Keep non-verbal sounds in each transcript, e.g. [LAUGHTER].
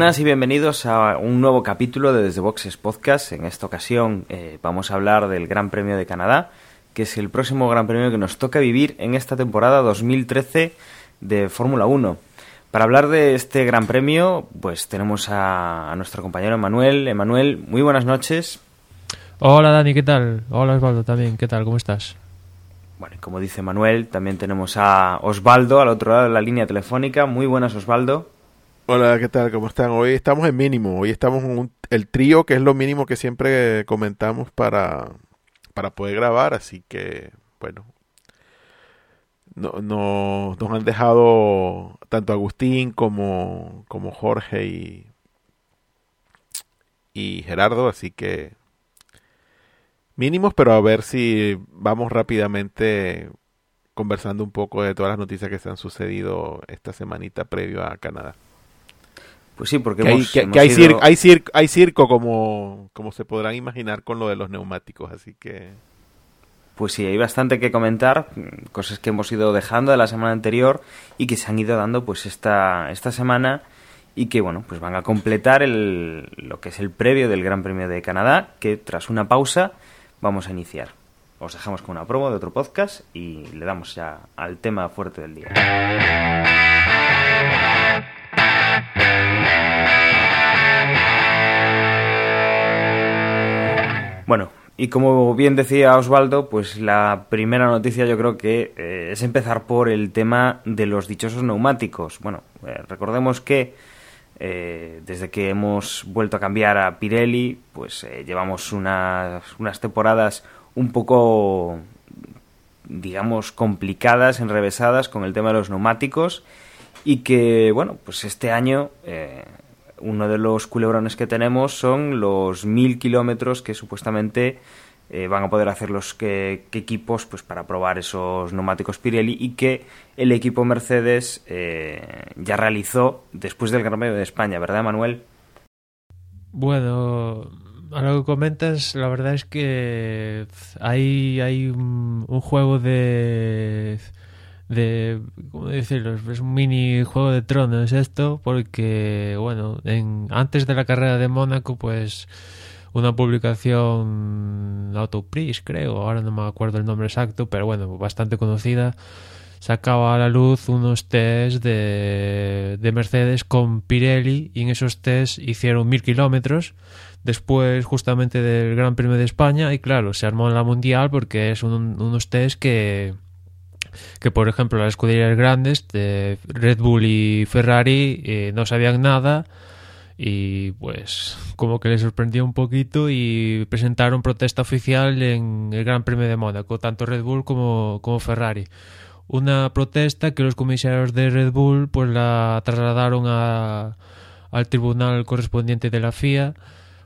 buenas y bienvenidos a un nuevo capítulo de Desde Boxes Podcast. En esta ocasión eh, vamos a hablar del Gran Premio de Canadá, que es el próximo Gran Premio que nos toca vivir en esta temporada 2013 de Fórmula 1. Para hablar de este Gran Premio, pues tenemos a, a nuestro compañero Emanuel. Emanuel, muy buenas noches. Hola Dani, ¿qué tal? Hola Osvaldo también, ¿qué tal? ¿Cómo estás? Bueno, como dice Manuel, también tenemos a Osvaldo al otro lado de la línea telefónica. Muy buenas, Osvaldo. Hola, ¿qué tal? ¿Cómo están? Hoy estamos en mínimo. Hoy estamos en un- el trío, que es lo mínimo que siempre comentamos para, para poder grabar. Así que, bueno, no, no- nos han dejado tanto Agustín como, como Jorge y, y Gerardo. Así que mínimos, pero a ver si vamos rápidamente conversando un poco de todas las noticias que se han sucedido esta semanita previo a Canadá. Pues sí, porque Que hay, hemos, que- hemos que hay, ido- circo, hay, circo, hay circo como, como se podrán imaginar con lo de los neumáticos, así que... Pues sí, hay bastante que comentar, mm, cosas que hemos ido dejando de la semana anterior y que se han ido dando pues esta, esta semana y que bueno, pues van a completar el, lo que es el previo del Gran Premio de Canadá, que tras una pausa vamos a iniciar. Os dejamos con una promo de otro podcast y le damos ya al tema fuerte del día. Bueno, y como bien decía Osvaldo, pues la primera noticia yo creo que eh, es empezar por el tema de los dichosos neumáticos. Bueno, eh, recordemos que eh, desde que hemos vuelto a cambiar a Pirelli, pues llevamos unas, unas temporadas un poco, digamos, complicadas, enrevesadas con el tema de los neumáticos y que, bueno, pues este año uno de los culebrones que tenemos son los mil kilómetros que supuestamente eh, van a poder hacer los que, equipos pues para probar esos neumáticos Pirelli y que el equipo Mercedes eh, ya realizó después del Gran Premio de España, ¿verdad, Manuel? Bueno, a lo que comentas, la verdad es que hay, hay un juego de... de ¿cómo decirlo? Es un mini juego de tronos esto, porque, bueno, en, antes de la carrera de Mónaco, pues una publicación Autopris, creo, ahora no me acuerdo el nombre exacto, pero bueno, bastante conocida, sacaba a la luz unos test de, de Mercedes con Pirelli y en esos test hicieron mil kilómetros después justamente del Gran Premio de España y claro, se armó en la Mundial porque es un- unos test que que por ejemplo las escuderías grandes de Red Bull y Ferrari eh, no sabían nada y pues como que les sorprendió un poquito y presentaron protesta oficial en el Gran Premio de Mónaco, tanto Red Bull como, como Ferrari. Una protesta que los comisarios de Red Bull pues la trasladaron al tribunal correspondiente de la FIA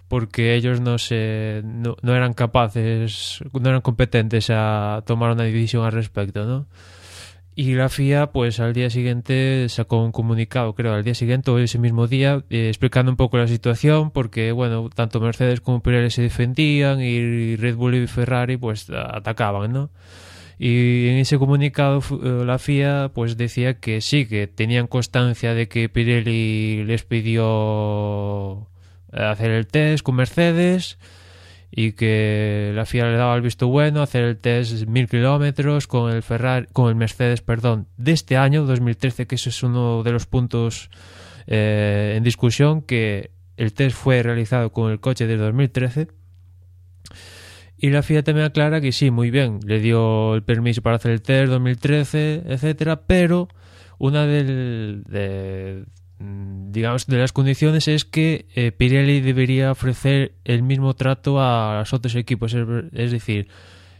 porque ellos no se no, no eran capaces, no eran competentes a tomar una decisión al respecto, ¿no? Y la FIA, pues al día siguiente sacó un comunicado, creo, al día siguiente o ese mismo día, eh, explicando un poco la situación, porque, bueno, tanto Mercedes como Pirelli se defendían y Red Bull y Ferrari, pues atacaban, ¿no? Y en ese comunicado eh, la FIA, pues decía que sí, que tenían constancia de que Pirelli les pidió hacer el test con Mercedes y que la FIA le daba el visto bueno hacer el test mil kilómetros con el Ferrari, con el Mercedes, perdón, de este año 2013, que eso es uno de los puntos eh, en discusión, que el test fue realizado con el coche de 2013. Y la FIA también aclara que sí, muy bien, le dio el permiso para hacer el test 2013, etcétera, pero una del, de, digamos, de las condiciones es que eh, Pirelli debería ofrecer el mismo trato a los otros equipos, es, es decir,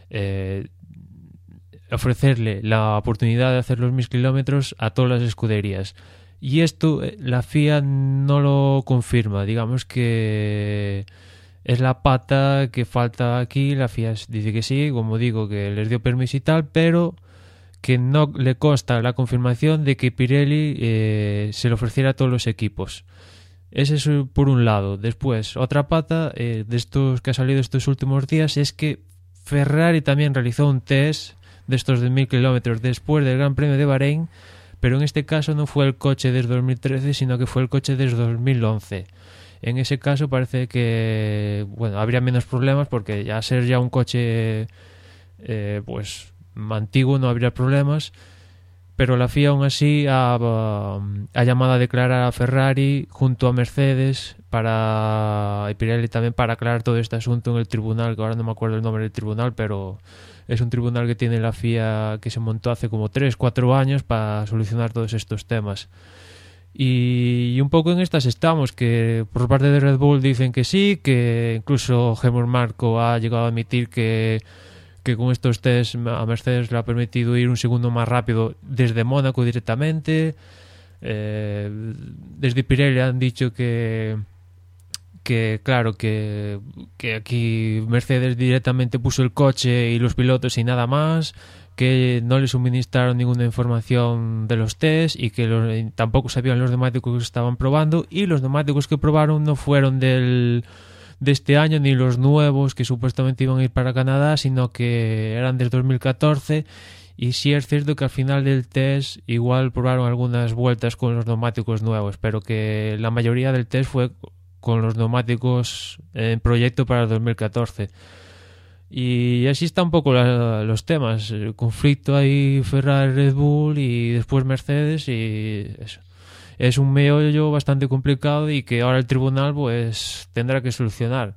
eh, ofrecerle la oportunidad de hacer los mil kilómetros a todas las escuderías. Y esto eh, la FIA no lo confirma, digamos que es la pata que falta aquí, la FIA dice que sí, como digo, que les dio permiso y tal, pero que no le consta la confirmación de que Pirelli eh, se le ofreciera a todos los equipos. Ese es por un lado. Después, otra pata eh, de estos que ha salido estos últimos días es que Ferrari también realizó un test de estos de mil kilómetros después del Gran Premio de Bahrein, pero en este caso no fue el coche desde 2013, sino que fue el coche desde 2011. En ese caso parece que bueno habría menos problemas porque ya ser ya un coche eh, pues antiguo no habría problemas pero la FIA aún así ha, ha, llamado a declarar a Ferrari junto a Mercedes para y Pirelli también para aclarar todo este asunto en el tribunal que ahora no me acuerdo el nombre del tribunal pero es un tribunal que tiene la FIA que se montó hace como 3, 4 años para solucionar todos estos temas. Y, un poco en estas estamos, que por parte de Red Bull dicen que sí, que incluso Helmut Marco ha llegado a admitir que, que con estos test a Mercedes le ha permitido ir un segundo más rápido desde Mónaco directamente. Eh, desde Pirelli han dicho que que claro que, que aquí Mercedes directamente puso el coche y los pilotos y nada más que no le suministraron ninguna información de los test y que tampoco sabían los neumáticos que estaban probando y los neumáticos que probaron no fueron del de este año ni los nuevos que supuestamente iban a ir para Canadá sino que eran del 2014 y sí es cierto que al final del test igual probaron algunas vueltas con los neumáticos nuevos pero que la mayoría del test fue con los neumáticos en proyecto para el 2014 y así está un poco los temas. El conflicto ahí Ferrari-Red Bull y después Mercedes y eso. Es un meollo bastante complicado y que ahora el tribunal pues tendrá que solucionar.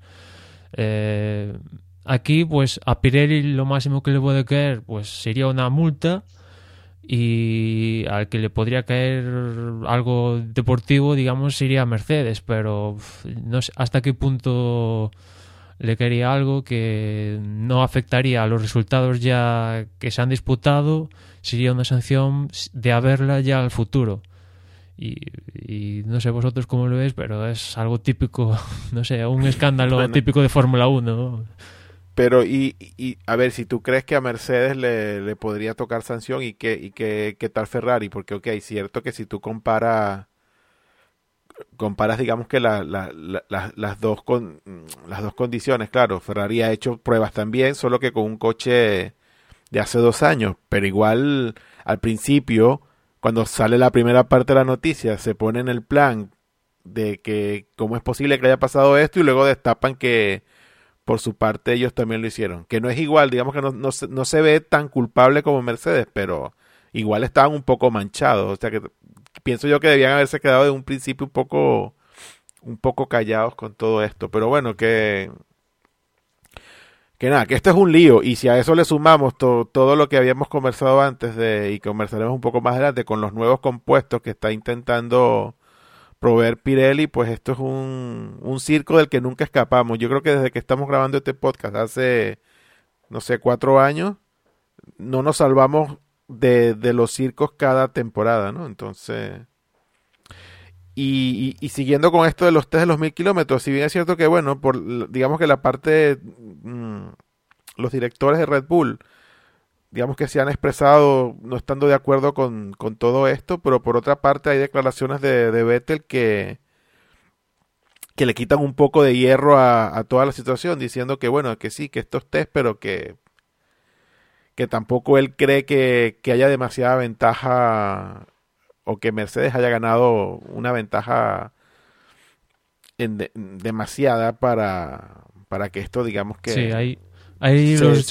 Eh, aquí pues a Pirelli lo máximo que le puede caer pues sería una multa y al que le podría caer algo deportivo digamos sería Mercedes pero no sé hasta qué punto le quería algo que no afectaría a los resultados ya que se han disputado, sería una sanción de haberla ya al futuro. Y, no sé vosotros cómo lo veis, pero es algo típico, [LAUGHS] no sé, un escándalo típico de Fórmula 1. Pero, y, y, a ver, si tú crees que a Mercedes le, le podría tocar sanción y qué y que, qué tal Ferrari, porque, ok, es cierto que si tú comparas comparas, digamos que la, las, dos con, las dos condiciones, claro, Ferrari ha hecho pruebas también, solo que con un coche de hace dos años, pero igual al principio, cuando sale la primera parte de la noticia, se pone en el plan de que cómo es posible que haya pasado esto y luego destapan que por su parte ellos también lo hicieron, que no es igual, digamos que no, no, no se ve tan culpable como Mercedes, pero igual estaban un poco manchados, o sea que pienso yo que debían haberse quedado de un principio un poco un poco callados con todo esto, pero bueno, que que nada, que esto es un lío y si a eso le sumamos todo lo que habíamos conversado antes de y conversaremos un poco más adelante con los nuevos compuestos que está intentando proveer Pirelli, pues esto es un, un circo del que nunca escapamos. Yo creo que desde que estamos grabando este podcast hace, no sé, cuatro años, no nos salvamos de, de los circos cada temporada, ¿no? Entonces... Y, siguiendo con esto de los test de los mil kilómetros, si bien es cierto que, bueno, por, digamos que la parte, mm, los directores de Red Bull, digamos que se han expresado no estando de acuerdo con, con todo esto, pero por otra parte hay declaraciones de, de Vettel que, que le quitan un poco de hierro a, toda la situación, diciendo que, bueno, que sí, que estos test, pero que que tampoco él cree que, haya demasiada ventaja o que Mercedes haya ganado una ventaja en demasiada para, para que esto digamos que sí, hay, se,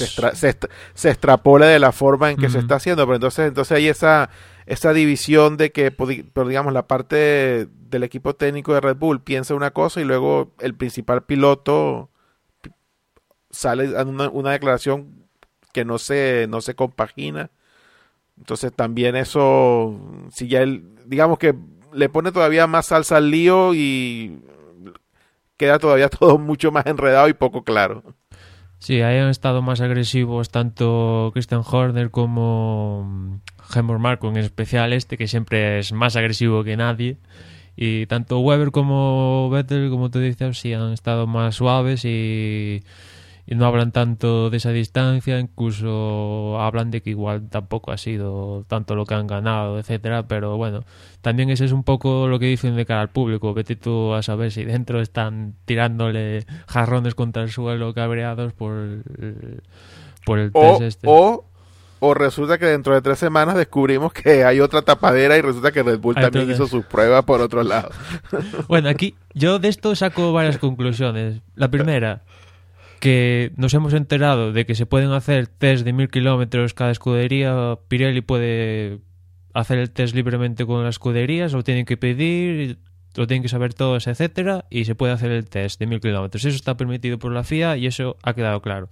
se, extrapole de la forma en que se está haciendo pero entonces entonces hay esa esa división de que pero digamos la parte del equipo técnico de Red Bull piensa una cosa y luego el principal piloto sale a una, una declaración que no se, no se compagina. Entonces también eso, si ya él, digamos que le pone todavía más salsa al lío y queda todavía [LAUGHS] todo mucho más enredado y poco claro. Sí, ahí han estado más agresivos tanto Christian Horner como Helmut Marko, en especial este, que siempre es más agresivo que nadie. Y tanto Weber como Vettel, como tú dices, sí han estado más suaves y no hablan tanto de esa distancia, incluso hablan de que igual tampoco ha sido tanto lo que han ganado, etcétera, pero bueno, también ese es un poco lo que dicen de cara al público, vete tú a saber si dentro están tirándole jarrones contra el suelo cabreados por el, por el O, test este. o, o resulta que dentro de tres semanas descubrimos que hay otra tapadera y resulta que Red Bull Hay también hizo sus pruebas por otro lado. [LAUGHS] Bueno, aquí yo de esto saco varias [LAUGHS] conclusiones. La primera, que nos hemos enterado de que se pueden hacer test de mil kilómetros cada escudería. Pirelli puede hacer el test libremente con las escuderías, lo tienen que pedir, lo tienen que saber todos, etcétera, y se puede hacer el test de mil kilómetros. Eso está permitido por la FIA y eso ha quedado claro.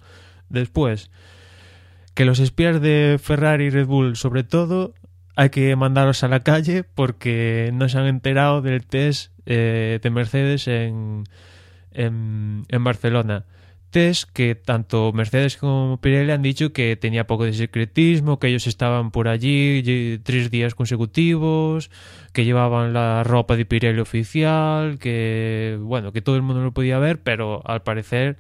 Después, que los espías de Ferrari y Red Bull, sobre todo, hay que mandarlos a la calle porque no se han enterado del test eh, de Mercedes en, en, en Barcelona. Test que tanto Mercedes como Pirelli han dicho que tenía poco de secretismo, que ellos estaban por allí tres días consecutivos, que llevaban la ropa de Pirelli oficial, que bueno, que todo el mundo lo podía ver, pero al parecer,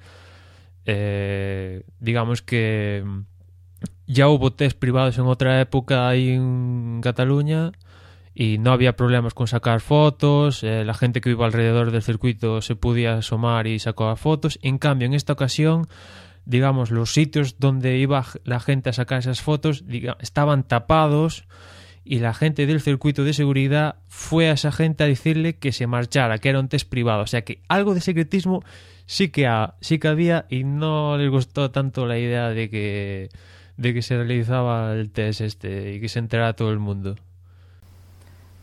eh, digamos que ya hubo test privados en otra época ahí en Cataluña y no había problemas con sacar fotos, eh, la gente que iba alrededor del circuito se podía asomar y sacar fotos. En cambio, en esta ocasión, digamos, los sitios donde iba la gente a sacar esas fotos estaban tapados y la gente del circuito de seguridad fue a esa gente a decirle que se marchara, que era un test privado. O sea que algo de secretismo sí que, ha- sí que había y no les gustó tanto la idea de que, de que se realizaba el test este y que se enterara todo el mundo.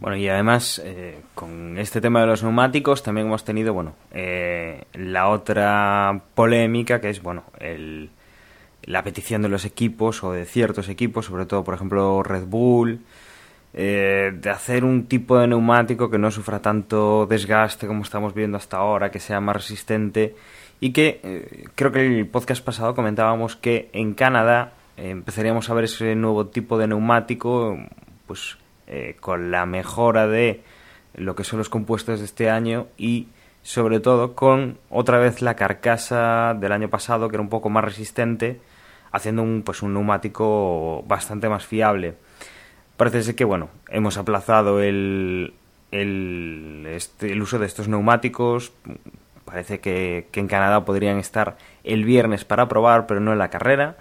Bueno, y además, eh, con este tema de los neumáticos, también hemos tenido, bueno, eh, la otra polémica, que es, bueno, el, la petición de los equipos o de ciertos equipos, sobre todo, por ejemplo, Red Bull, eh, de hacer un tipo de neumático que no sufra tanto desgaste como estamos viendo hasta ahora, que sea más resistente y que eh, creo que el podcast pasado comentábamos que en Canadá eh, empezaríamos a ver ese nuevo tipo de neumático, pues eh, con la mejora de lo que son los compuestos de este año y sobre todo con otra vez la carcasa del año pasado que era un poco más resistente haciendo un pues un neumático bastante más fiable. Parece que bueno hemos aplazado el el, este, el uso de estos neumáticos. Parece que, que en Canadá podrían estar el viernes para probar pero no en la carrera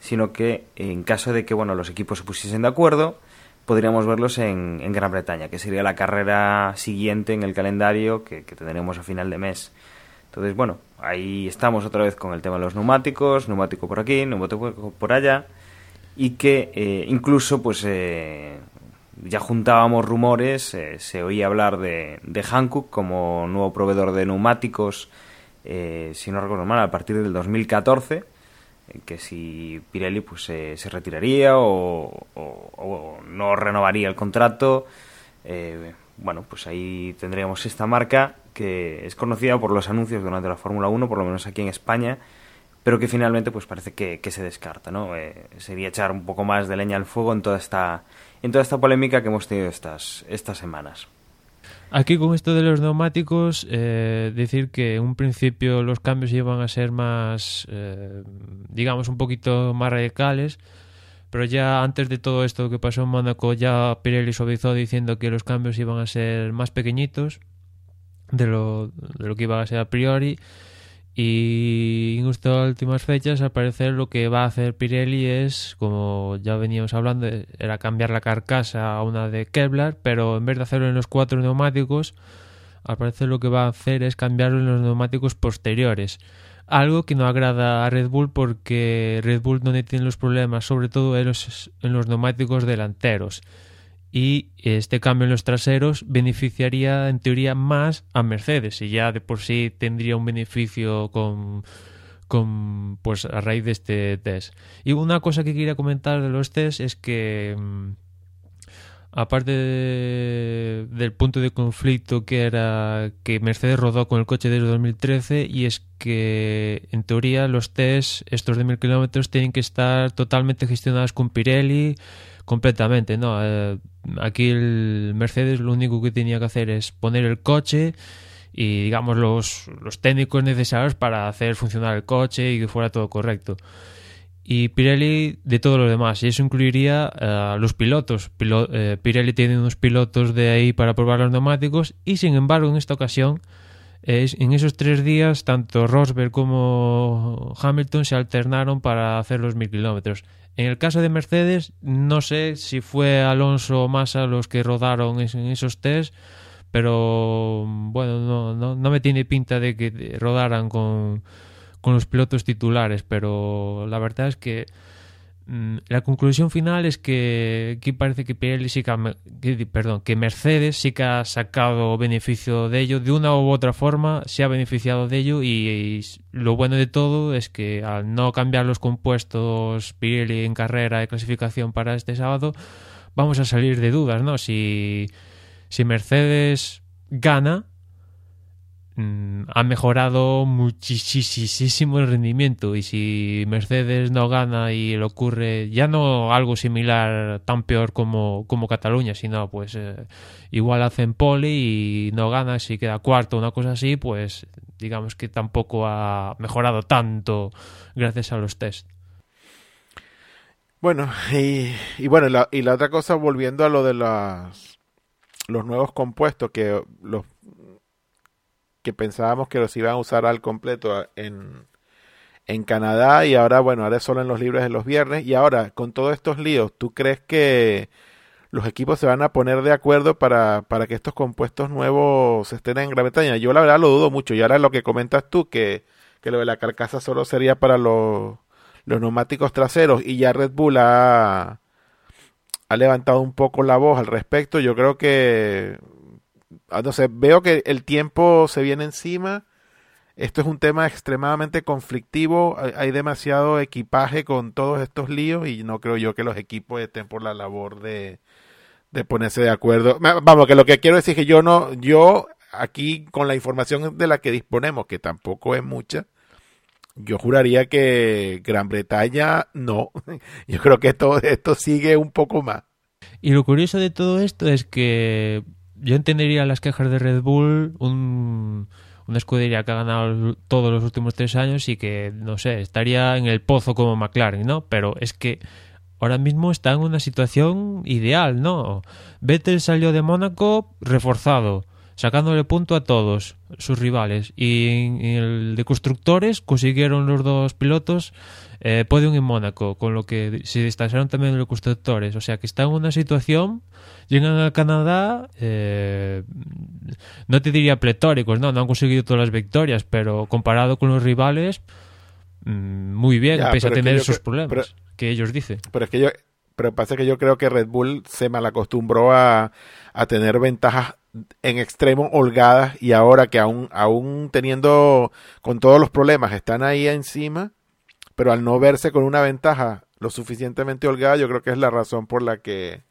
sino que en caso de que bueno los equipos se pusiesen de acuerdo podríamos verlos en, en Gran Bretaña, que sería la carrera siguiente en el calendario que, que tendremos a final de mes. Entonces, bueno, ahí estamos otra vez con el tema de los neumáticos, neumático por aquí, neumático por allá, y que eh, incluso, pues, eh, ya juntábamos rumores, eh, se oía hablar de, de Hankook como nuevo proveedor de neumáticos, eh, si no recuerdo mal, a partir del 2014 que si Pirelli pues eh, se retiraría o, no renovaría el contrato eh, bueno pues ahí tendríamos esta marca que es conocida por los anuncios durante la Fórmula 1 por lo menos aquí en España pero que finalmente pues parece que, que se descarta no eh, sería echar un poco más de leña al fuego en toda esta en toda esta polémica que hemos tenido estas estas semanas Aquí con esto de los neumáticos, eh, decir que en un principio los cambios iban a ser más, eh, digamos, un poquito más radicales, pero ya antes de todo esto que pasó en Mónaco, ya Pirelli suavizó diciendo que los cambios iban a ser más pequeñitos de lo, de lo que iba a ser a priori. Y justo a últimas fechas, al parecer, lo que va a hacer Pirelli es, como ya veníamos hablando, era cambiar la carcasa a una de Kevlar, pero en vez de hacerlo en los cuatro neumáticos, al parecer lo que va a hacer es cambiarlo en los neumáticos posteriores. Algo que no agrada a Red Bull porque Red Bull no tiene los problemas, sobre todo en los, en los neumáticos delanteros y este cambio en los traseros beneficiaría en teoría más a Mercedes y ya de por sí tendría un beneficio con, con pues a raíz de este test. Y una cosa que quería comentar de los test es que aparte de, del punto de conflicto que era que Mercedes rodó con el coche desde 2013 y es que en teoría los test estos de mil kilómetros tienen que estar totalmente gestionados con Pirelli completamente, ¿no? Eh, aquí el Mercedes lo único que tenía que hacer es poner el coche y digamos los, los técnicos necesarios para hacer funcionar el coche y que fuera todo correcto. Y Pirelli de todo lo demás, y eso incluiría a los pilotos. Eh, Pirelli tiene unos pilotos de ahí para probar los neumáticos y sin embargo en esta ocasión en esos tres días, tanto Rosberg como Hamilton se alternaron para hacer los mil kilómetros. En el caso de Mercedes, no sé si fue Alonso o Massa los que rodaron en esos test, pero bueno, no, no, me tiene pinta de que rodaran con, con los pilotos titulares, pero la verdad es que la conclusión final es que aquí parece que Pirelli sí que, perdón, que Mercedes sí que ha sacado beneficio de ello de una u otra forma, se ha beneficiado de ello y, lo bueno de todo es que al no cambiar los compuestos Pirelli en carrera de clasificación para este sábado, vamos a salir de dudas, ¿no? Si, si Mercedes gana, Mm, ha mejorado muchísimo el rendimiento y si Mercedes no gana y le ocurre ya no algo similar tan peor como, como Cataluña, sino pues eh, igual hacen poli y no gana, si queda cuarto una cosa así, pues digamos que tampoco ha mejorado tanto gracias a los test. Bueno, y, y bueno, la, y la otra cosa, volviendo a lo de las, los nuevos compuestos, que los que pensábamos que los iban a usar al completo en, en Canadá y ahora, bueno, ahora es solo en los libres de los viernes. Y ahora, con todos estos líos, ¿tú crees que los equipos se van a poner de acuerdo para, para que estos compuestos nuevos estén en Gran Bretaña? Yo la verdad lo dudo mucho. Y ahora lo que comentas tú, que, que lo de la carcasa solo sería para los, los neumáticos traseros y ya Red Bull ha, ha levantado un poco la voz al respecto. Yo creo que entonces ah, veo que el tiempo se viene encima. Esto es un tema extremadamente conflictivo. Hay, demasiado equipaje con todos estos líos y no creo yo que los equipos estén por la labor de, de ponerse de acuerdo. Vamos, que lo que quiero decir es que yo no, yo aquí con la información de la que disponemos, que tampoco es mucha, yo juraría que Gran Bretaña no. [LAUGHS] Yo creo que esto, esto sigue un poco más. Y lo curioso de todo esto es que yo entendería las quejas de Red Bull, un, una escudería que ha ganado todos los últimos tres años y que, no sé, estaría en el pozo como McLaren, ¿no? Pero es que ahora mismo está en una situación ideal, ¿no? Vettel salió de Mónaco reforzado, sacándole punto a todos sus rivales. Y en el de constructores consiguieron los dos pilotos eh, podium en Mónaco, con lo que se destacaron también los constructores. O sea que está en una situación, llegan a Canadá, eh, no te diría pletóricos, no, no han conseguido todas las victorias, pero comparado con los rivales, mm, muy bien, pese a tener esos problemas que ellos dicen. Pero es que yo, pero pasa que yo creo que Red Bull se malacostumbró a, a tener ventajas en extremo holgadas y ahora que aún, aún teniendo con todos los problemas están ahí encima, pero al no verse con una ventaja lo suficientemente holgada, yo creo que es la razón por la que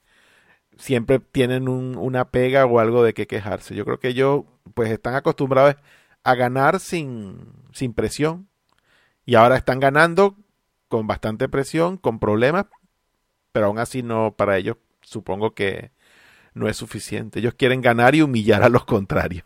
siempre tienen un, una pega o algo de que quejarse. Yo creo que ellos pues están acostumbrados a ganar sin, sin presión y ahora están ganando con bastante presión, con problemas, pero aún así no, para ellos supongo que no es suficiente. Ellos quieren ganar y humillar a los contrarios.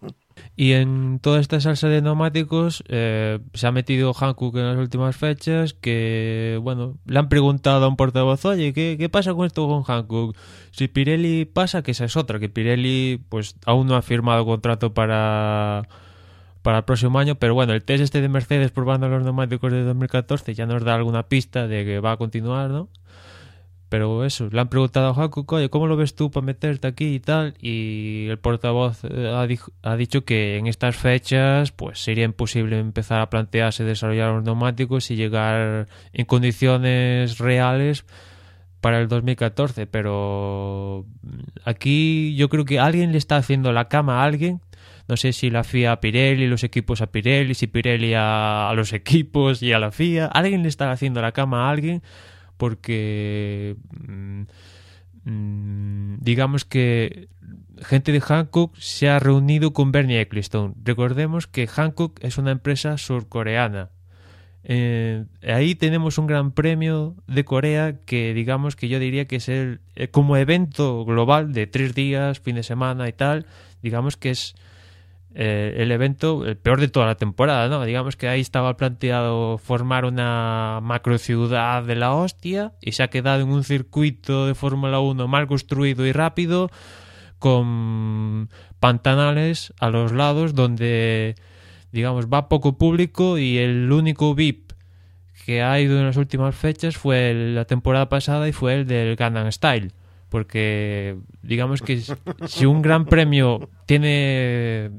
Y en toda esta salsa de neumáticos eh, se ha metido Hankook en las últimas fechas que, bueno, le han preguntado a un portavoz, oye, ¿qué, qué pasa con esto con Hankook? Si Pirelli pasa, que esa es otra, que Pirelli pues aún no ha firmado contrato para para el próximo año, pero bueno, el test este de Mercedes probando los neumáticos de 2014 ya nos da alguna pista de que va a continuar, ¿no? Pero eso, le han preguntado a Hankook, oye, ¿cómo lo ves tú para meterte aquí y tal? Y el portavoz eh, ha, dicho que en estas fechas pues sería imposible empezar a plantearse desarrollar los neumáticos y llegar en condiciones reales para el 2014. Pero aquí yo creo que alguien le está haciendo la cama a alguien. No sé si la FIA a Pirelli, los equipos a Pirelli, si Pirelli a, a los [LAUGHS] equipos y a la FIA. Alguien le está haciendo la cama a alguien porque mm, mm, digamos que gente de Hankook se ha reunido con Bernie Ecclestone. Recordemos que Hankook es una empresa surcoreana. Eh, ahí tenemos un gran premio de Corea que digamos que yo diría que es el eh, como evento global de tres días, fin de semana y tal, digamos que es eh, el evento, el peor de toda la temporada, ¿no? Digamos que ahí estaba planteado formar una macro ciudad de la hostia y se ha quedado en un circuito de Fórmula 1 mal construido y rápido con pantanales a los lados donde, digamos, va poco público y el único VIP que ha ido en las últimas fechas fue la temporada pasada y fue el del Gangnam Style. Porque, digamos que si un gran premio tiene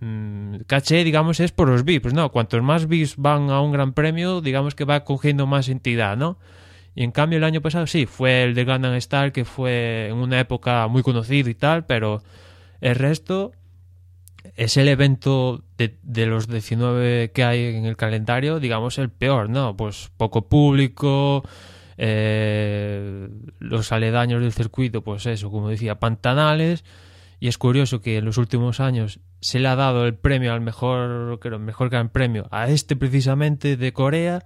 mm, caché, digamos, es por los VIPs, ¿no? Cuantos más VIPs van a un gran premio, digamos que va cogiendo más entidad, ¿no? Y en cambio el año pasado sí, fue el de Gangnam Style, que fue en una época muy conocido y tal, pero el resto es el evento de, de los 19 que hay en el calendario, digamos, el peor, ¿no? Pues poco público, eh, los aledaños del circuito, pues eso, como decía, pantanales. Y es curioso que en los últimos años se le ha dado el premio al mejor, creo, mejor gran premio a este precisamente de Corea.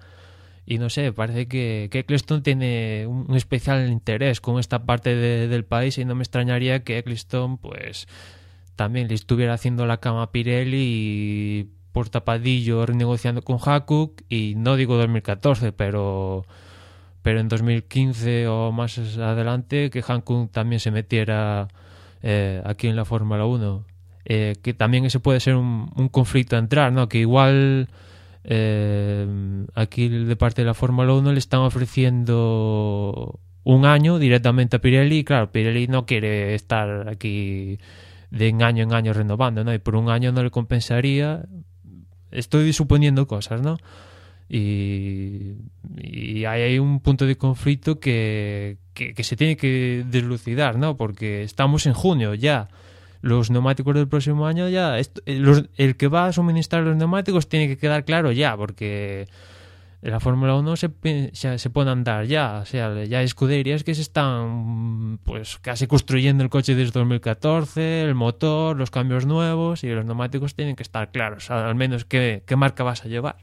Y no sé, parece que, que Eccleston tiene un, especial interés con esta parte de- del país y no me extrañaría que Eccleston, pues, también le estuviera haciendo la cama a Pirelli y por tapadillo renegociando con Hakook y no digo 2014, pero pero en 2015 o más adelante que Hankook también se metiera eh, aquí en la Fórmula 1. Eh, que también ese puede ser un, un conflicto a entrar, ¿no? Que igual eh, aquí de parte de la Fórmula 1 le están ofreciendo un año directamente a Pirelli y claro, Pirelli no quiere estar aquí de año en año renovando, ¿no? Y por un año no le compensaría. Estoy suponiendo cosas, ¿no? Y, y hay ahí un punto de conflicto que, que, se tiene que deslucidar, ¿no? Porque estamos en junio ya. Los neumáticos del próximo año ya. esto- eh, el que va a suministrar los neumáticos tiene que quedar claro ya, porque la Fórmula 1 se, se, andar ya. O sea, ya hay escuderías que se están pues casi construyendo el coche desde 2014, el motor, los cambios nuevos y los neumáticos tienen que estar claros. Al menos qué, qué marca vas a llevar.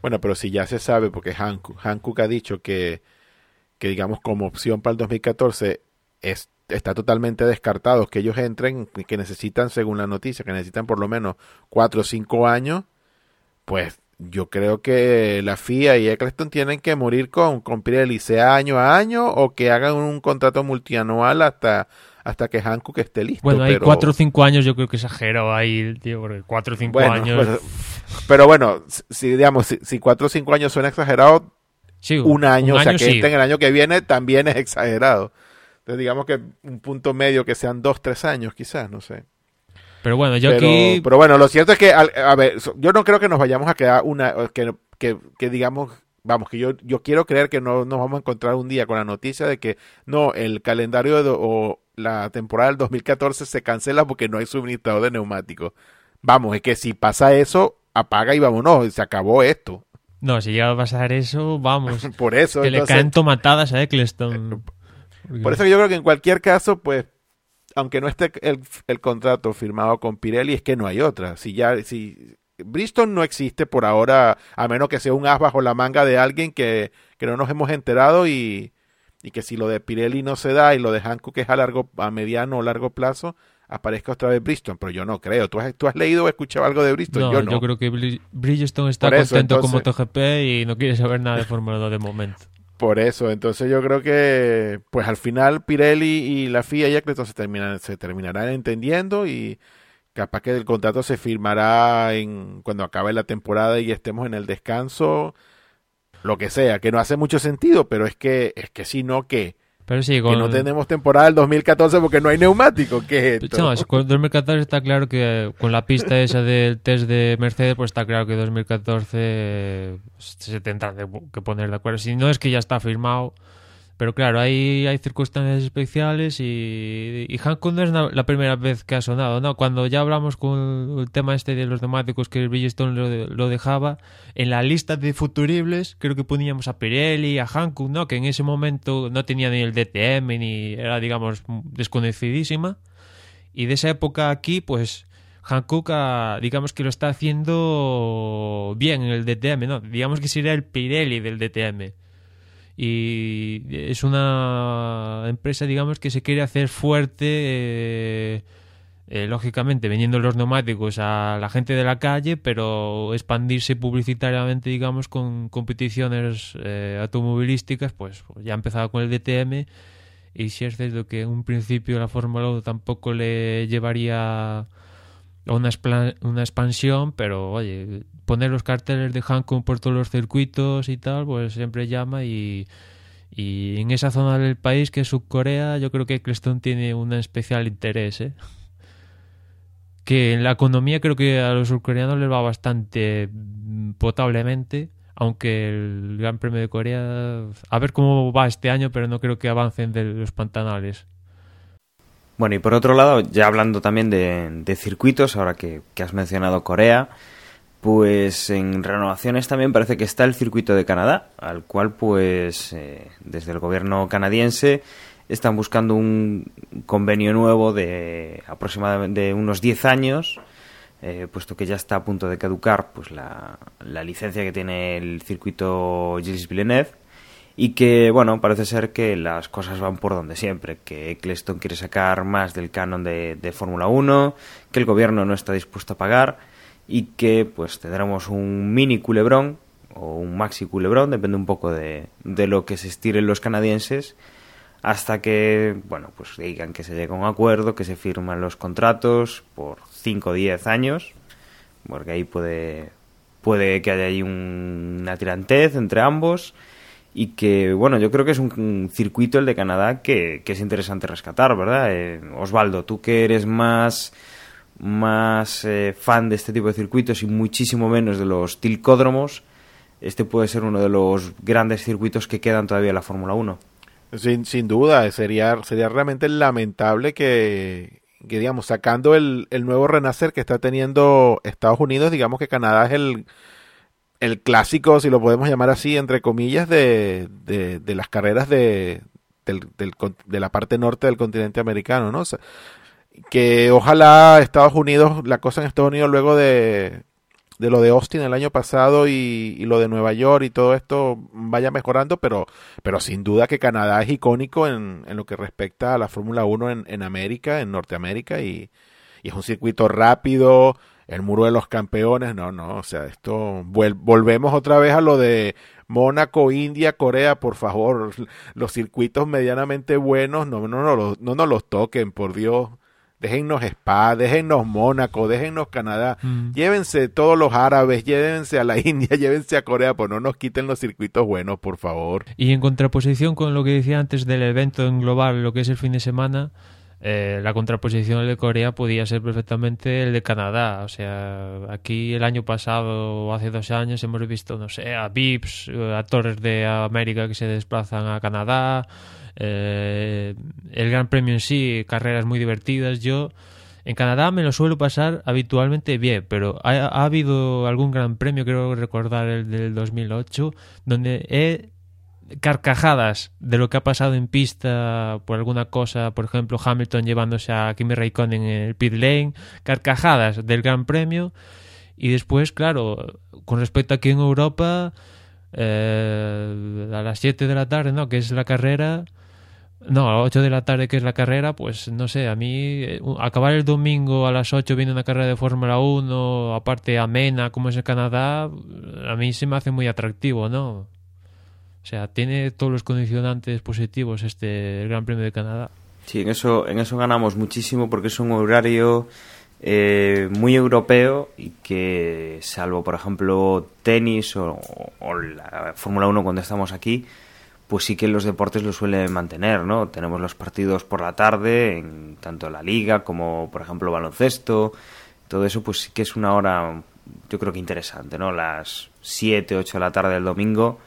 Bueno, pero si ya se sabe, porque Hankook, Hankook ha dicho que, que, digamos, como opción para el 2014 es, está totalmente descartado que ellos entren, que necesitan, según la noticia, que necesitan por lo menos cuatro o cinco años, pues yo creo que la FIA y Eccleston tienen que morir con, con Pirelli, sea año a año, o que hagan un contrato multianual hasta, hasta que Hankook esté listo. Bueno, hay pero- cuatro o cinco años, yo creo que exagero ahí, tío, porque cuatro o cinco Bueno, años. pues, pero bueno, si digamos, si, si cuatro o cinco años suena exagerado, sí, un año, o sea, que sí. estén el año que viene también es exagerado. Entonces, digamos que un punto medio que sean dos, tres años, quizás, no sé. Pero bueno, yo Pero, aquí. pero bueno, lo cierto es que, a ver, yo no creo que nos vayamos a quedar una, que, que, que digamos, vamos, que yo, yo quiero creer que no nos vamos a encontrar un día con la noticia de que no, el calendario de o la temporada del 2014 se cancela porque no hay suministrador de neumáticos. Vamos, es que si pasa eso, apaga y vámonos, se acabó esto. No, si llega a pasar eso, vamos. [LAUGHS] Por eso, que le caen tomatadas a Eccleston. Por eso yo creo que en cualquier caso, pues, aunque no esté el, el contrato firmado con Pirelli, es que no hay otra. Si ya, si Bristol no existe por ahora, a menos que sea un as bajo la manga de alguien que, que no nos hemos enterado y, y que si lo de Pirelli no se da y lo de Hankook es a largo, a mediano o largo plazo, aparezca otra vez Bristol. Pero yo no creo. ¿Tú has, tú has leído o escuchado algo de Bristol? No, yo yo, no. creo que Bri- Bridgestone está eso, contento con entonces- MotoGP y no quiere saber nada de Fórmula 2 de momento. Por eso, entonces yo creo que pues al final Pirelli y la FIA y Eccleston se, terminan, se terminarán entendiendo y capaz que el contrato se firmará en cuando acabe la temporada y estemos en el descanso, lo que sea, que no hace mucho sentido, pero es que es que si no que, Pero sí, que con, no tenemos temporada del 2014 porque no hay neumático, ¿qué es esto? No, es- con 2014 está claro que con la pista esa del test de Mercedes, pues está claro que 2014 se tendrá que poner de acuerdo. Si no es que ya está firmado. Pero claro, hay, circunstancias especiales y, y Hankook no es la primera vez que ha sonado, ¿no? Cuando ya hablamos con el tema este de los neumáticos que Bridgestone lo, dejaba, en la lista de futuribles creo que poníamos a Pirelli, a Hankook, ¿no? Que en ese momento no tenía ni el DTM ni era, digamos, desconocidísima. Y de esa época aquí, pues Hankook, ah, digamos que lo está haciendo bien en el DTM, ¿no? Digamos que sería el Pirelli del DTM. Y es una empresa, digamos, que se quiere hacer fuerte eh, eh, lógicamente vendiendo los neumáticos a la gente de la calle, pero expandirse publicitariamente, digamos, con competiciones eh, automovilísticas, pues, pues ya empezaba con el DTM y si es cierto que en un principio la Fórmula 1 tampoco le llevaría una, una expansión, pero oye, poner los carteles de Hankook por todos los circuitos y tal, pues siempre llama y, y en esa zona del país que es Subcorea, yo creo que Eccleston tiene un especial interés, ¿eh? que en la economía creo que a los surcoreanos les va bastante mm, potablemente, aunque el Gran Premio de Corea, a ver cómo va este año, pero no creo que avancen de los pantanales. Bueno, y por otro lado, ya hablando también de, circuitos, ahora que, has mencionado Corea, pues en renovaciones también parece que está el circuito de Canadá, al cual pues eh, desde el gobierno canadiense están buscando un convenio nuevo de aproximadamente unos 10 años, eh, puesto que ya está a punto de caducar pues la, la licencia que tiene el circuito Gilles Villeneuve y que, bueno, parece ser que las cosas van por donde siempre, que Eccleston quiere sacar más del canon de, de Fórmula 1, que el gobierno no está dispuesto a pagar y que pues tendremos un mini culebrón o un maxi culebrón, depende un poco de, de lo que se estiren los canadienses, hasta que, bueno, pues digan que se llega a un acuerdo, que se firman los contratos por 5 o 10 años, porque ahí puede, puede que haya ahí una tirantez entre ambos y que, bueno, yo creo que es un, circuito el de Canadá que, es interesante rescatar, ¿verdad? Eh, Osvaldo, tú que eres más más eh, fan de este tipo de circuitos y muchísimo menos de los tilcódromos, este puede ser uno de los grandes circuitos que quedan todavía en la Fórmula 1. Sin, sin duda, sería, sería realmente lamentable que, que digamos, sacando el, el nuevo renacer que está teniendo Estados Unidos, digamos que Canadá es el, el clásico, si lo podemos llamar así, entre comillas, de, de, de las carreras de, del, del, de la parte norte del continente americano, ¿no? que ojalá Estados Unidos, la cosa en Estados Unidos luego de, de lo de Austin el año pasado y, lo de Nueva York y todo esto vaya mejorando, pero, pero sin duda que Canadá es icónico en, en lo que respecta a la Fórmula 1 en, en, América, en Norteamérica, y, y, es un circuito rápido, el muro de los campeones, no, no, o sea, esto, volvemos otra vez a lo de Mónaco, India, Corea, por favor, los circuitos medianamente buenos, no, no, no, no, no nos los toquen, por Dios déjennos Spa, déjennos Mónaco, déjennos Canadá, mm. llévense todos los árabes, llévense a la [LAUGHS] India, llévense a Corea, pues no nos quiten los circuitos buenos, por favor. Y en contraposición con lo que decía antes del evento en global, lo que es el fin de semana, eh, la contraposición de Corea podía ser perfectamente el de Canadá. O sea, aquí el año pasado o hace dos años hemos visto, no sé, a VIPs, a torres de América que se desplazan a Canadá, eh, el Gran Premio en sí, carreras muy divertidas. Yo en Canadá me lo suelo pasar habitualmente bien, pero ha, habido algún Gran Premio, creo recordar el del 2008, donde he carcajadas de lo que ha pasado en pista por alguna cosa, por ejemplo Hamilton llevándose a Kimi Raikkonen en el pit lane, carcajadas del Gran Premio y después, claro, con respecto aquí en Europa, eh, a las 7 de la tarde, ¿no? Que es la carrera, no, a las 8 de la tarde, que es la carrera, pues no sé, a mí eh, acabar el domingo a las 8 viendo una carrera de Fórmula 1, aparte amena como es en Canadá, a mí se me hace muy atractivo, ¿no? Sea, tiene todos los condicionantes positivos este el Gran Premio de Canadá. Sí, en eso, en eso ganamos muchísimo porque es un horario eh, muy europeo y que, salvo por ejemplo tenis o, o la Fórmula 1 cuando estamos aquí, pues sí que los deportes lo suelen mantener, ¿no? Tenemos los partidos por la tarde, en tanto la liga como, por ejemplo, baloncesto, todo eso pues sí que es una hora, yo creo que interesante, ¿no? Las 7, 8 de la tarde del domingo,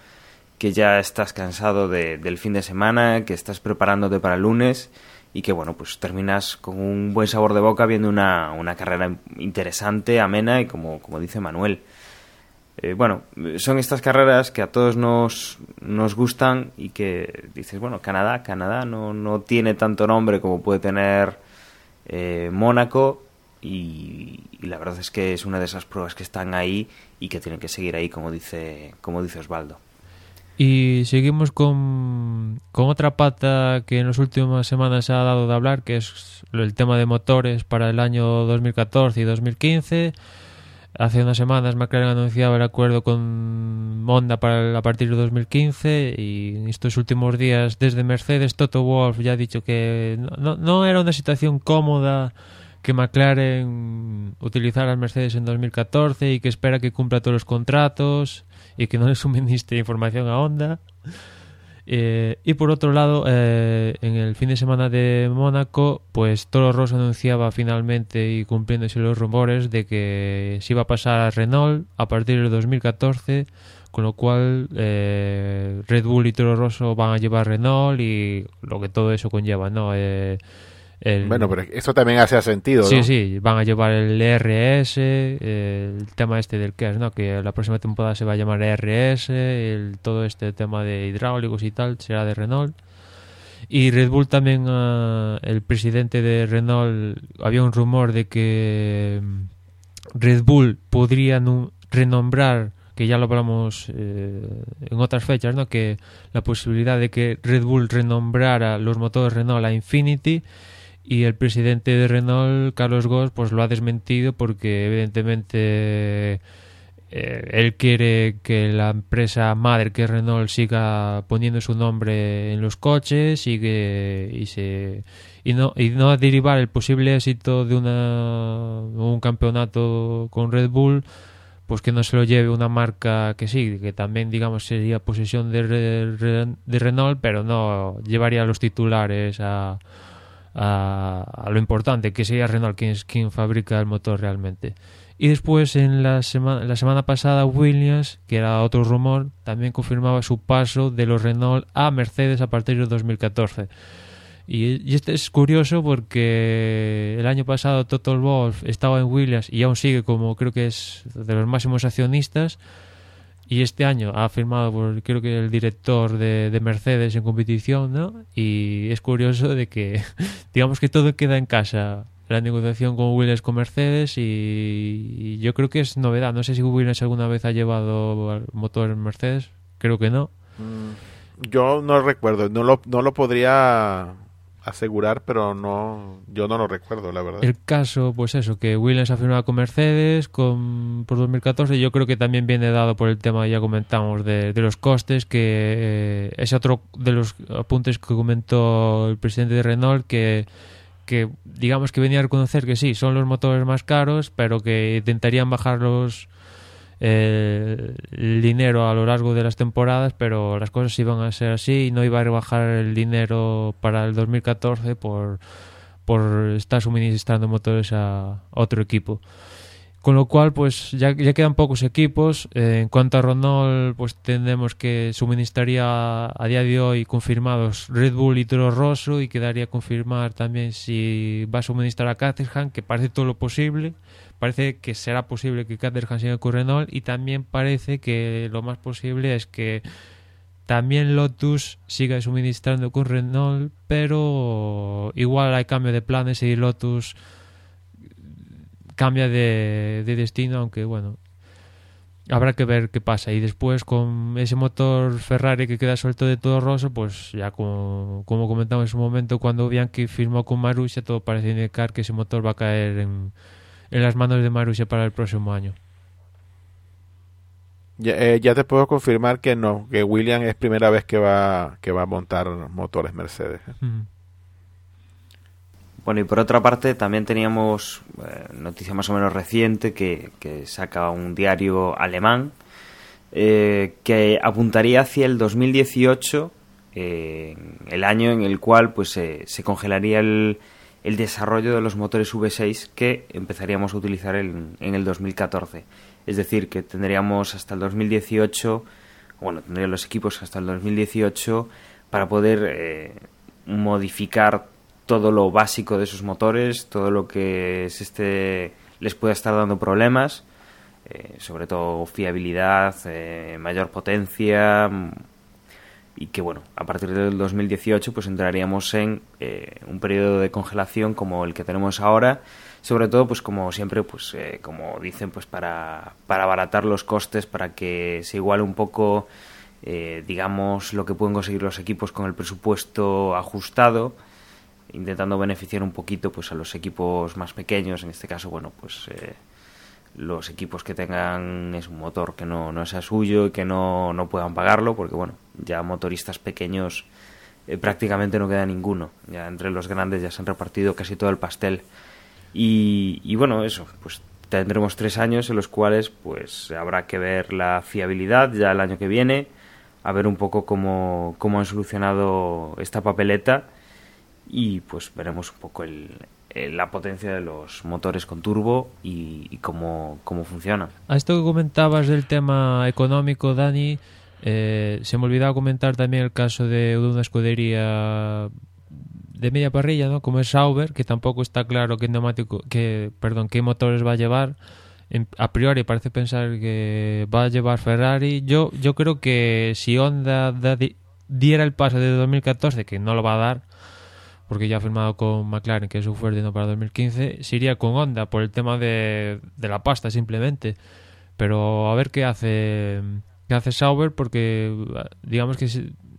que ya estás cansado de, del fin de semana, que estás preparándote para el lunes y que, bueno, pues terminas con un buen sabor de boca viendo una, una carrera interesante, amena y como, como dice Manuel, eh, bueno, son estas carreras que a todos nos, nos gustan y que dices, bueno, Canadá, Canadá no, no tiene tanto nombre como puede tener eh, Mónaco y, la verdad es que es una de esas pruebas que están ahí y que tienen que seguir ahí, como dice, como dice Osvaldo. Y seguimos con, con otra pata que en las últimas semanas se ha dado de hablar, que es el tema de motores para el año 2014 y 2015. Hace unas semanas McLaren anunciaba el acuerdo con Honda para a partir de 2015 y en estos últimos días desde Mercedes Toto Wolff ya ha dicho que no, no era una situación cómoda que McLaren utilizara Mercedes en 2014 y que espera que cumpla todos los contratos y que no le suministre información a Honda. Eh, y por otro lado, eh, en el fin de semana de Mónaco, pues Toro Rosso anunciaba finalmente y cumpliéndose los rumores de que se iba a pasar a Renault a partir del 2014, con lo cual eh, Red Bull y Toro Rosso van a llevar Renault y lo que todo eso conlleva, ¿no? El- Bueno, pero eso también hace sentido, Sí, ¿no? sí, van a llevar el RS, el tema este del KERS, ¿no? Que la próxima temporada se va a llamar RS, el, todo este tema de hidráulicos y tal será de Renault. Y Red Bull también, ah, el presidente de Renault, había un rumor de que mm, Red Bull podría renombrar, que ya lo hablamos eh, en otras fechas, ¿no? Que la posibilidad de que Red Bull renombrara los motores Renault a Infinity y el presidente de Renault, Carlos Ghosn, pues lo ha desmentido porque evidentemente eh, él quiere que la empresa madre que es Renault siga poniendo su nombre en los coches y que y se y no y no derivar el posible éxito de una un campeonato con Red Bull pues que no se lo lleve una marca que sí, que también digamos sería posesión de, de Renault, pero no llevaría los titulares a, a, lo importante, que sería Renault quien fabrica el motor realmente. Y después, en la, semana la semana pasada, Williams, que era otro rumor, también confirmaba su paso de los Renault a Mercedes a partir de 2014. Y, y este es curioso porque el año pasado Total Wolf estaba en Williams y aún sigue como creo que es de los máximos accionistas. Y este año ha firmado por creo que el director de, de Mercedes en competición, ¿no? Y es curioso de que [LAUGHS] digamos que todo queda en casa. La negociación con Williams con Mercedes y, y yo creo que es novedad. No sé si Williams alguna vez ha llevado motor en Mercedes. Creo que no. Yo no recuerdo, no lo, no lo podría asegurar, pero no, yo no lo recuerdo, la verdad. El caso, pues eso, que Williams ha firmado con Mercedes con, por 2014, yo creo que también viene dado por el tema, ya comentamos, de, los costes, que eh, es otro de los apuntes que comentó el presidente de Renault, que, que digamos que venía a reconocer que sí, son los motores más caros, pero que intentarían bajarlos el dinero a lo largo de las temporadas, pero las cosas iban a ser así y no iba a rebajar el dinero para el 2014 por, por estar suministrando motores a otro equipo. Con lo cual, pues ya, ya quedan pocos equipos. Eh, en cuanto a Renault, pues tenemos que suministraría a día de hoy confirmados Red Bull y Toro Rosso y quedaría confirmar también si va a suministrar a Caterham, que parece todo lo posible. Parece que será posible que Caterham siga con Renault y también parece que lo más posible es que también Lotus siga suministrando con Renault, pero igual hay cambio de planes y Lotus cambia de, de destino, aunque bueno, habrá que ver qué pasa. Y después con ese motor Ferrari que queda suelto de todo roso, pues ya como, como comentamos en su momento, cuando Bianchi firmó con Marussia, todo parece indicar que ese motor va a caer en, en las manos de Marussia para el próximo año. Ya, eh, ya te puedo confirmar que no, que William es primera vez que va, que va a montar motores Mercedes. ¿eh? Mm. Bueno, y por otra parte también teníamos eh, noticia más o menos reciente que, que saca un diario alemán eh, que apuntaría hacia el 2018, eh, el año en el cual pues eh, se congelaría el, el desarrollo de los motores V6 que empezaríamos a utilizar en, en el 2014. Es decir, que tendríamos hasta el 2018, bueno, tendrían los equipos hasta el 2018 para poder eh, modificar todo lo básico de esos motores, todo lo que es este les pueda estar dando problemas, eh, sobre todo fiabilidad, eh, mayor potencia y que bueno, a partir del 2018 pues entraríamos en eh, un periodo de congelación como el que tenemos ahora, sobre todo pues como siempre pues eh, como dicen pues para para abaratar los costes, para que se iguale un poco eh, digamos, lo que pueden conseguir los equipos con el presupuesto ajustado, intentando beneficiar un poquito pues a los equipos más pequeños, en este caso, bueno, pues eh, los equipos que tengan es un motor que no, no sea suyo y que no, no puedan pagarlo, porque bueno, ya motoristas pequeños eh, prácticamente no queda ninguno. Ya entre los grandes ya se han repartido casi todo el pastel. Y, bueno, eso, pues tendremos tres años en los cuales pues habrá que ver la fiabilidad ya el año que viene, a ver un poco cómo, cómo han solucionado esta papeleta y pues veremos un poco el, la potencia de los motores con turbo y, y cómo, cómo funciona. A esto que comentabas del tema económico, Dani, eh, se me olvidaba comentar también el caso de una escudería de media parrilla, ¿no? Como es Sauber, que tampoco está claro qué neumático, que, perdón, qué motores va a llevar. A priori parece pensar que va a llevar Ferrari. Yo, yo creo que si Honda da, diera el paso de 2014, que no lo va a dar, porque ya ha firmado con McLaren, que es su fuerte no para 2015, se iría con Honda por el tema de, de la pasta simplemente. Pero a ver qué hace que hace Sauber porque digamos que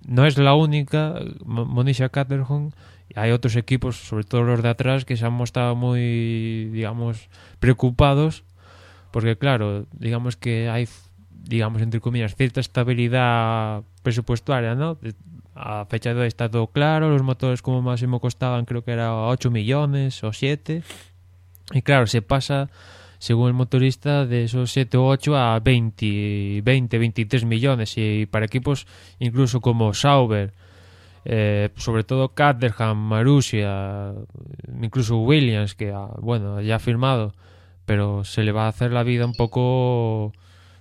no es la única Monisha Caterham hay otros equipos sobre todo los de atrás que se han mostrado muy digamos preocupados porque claro digamos que hay digamos entre comillas cierta estabilidad presupuestaria no a fecha de hoy está todo claro los motores como máximo costaban creo que era 8 millones o 7 y claro se pasa según el motorista, de esos 7 o 8 a 20, 20, 23 millones. Y para equipos incluso como Sauber, eh, sobre todo Caterham, Marussia, incluso Williams, que ah, bueno, ya ha firmado, pero se le va a hacer la vida un poco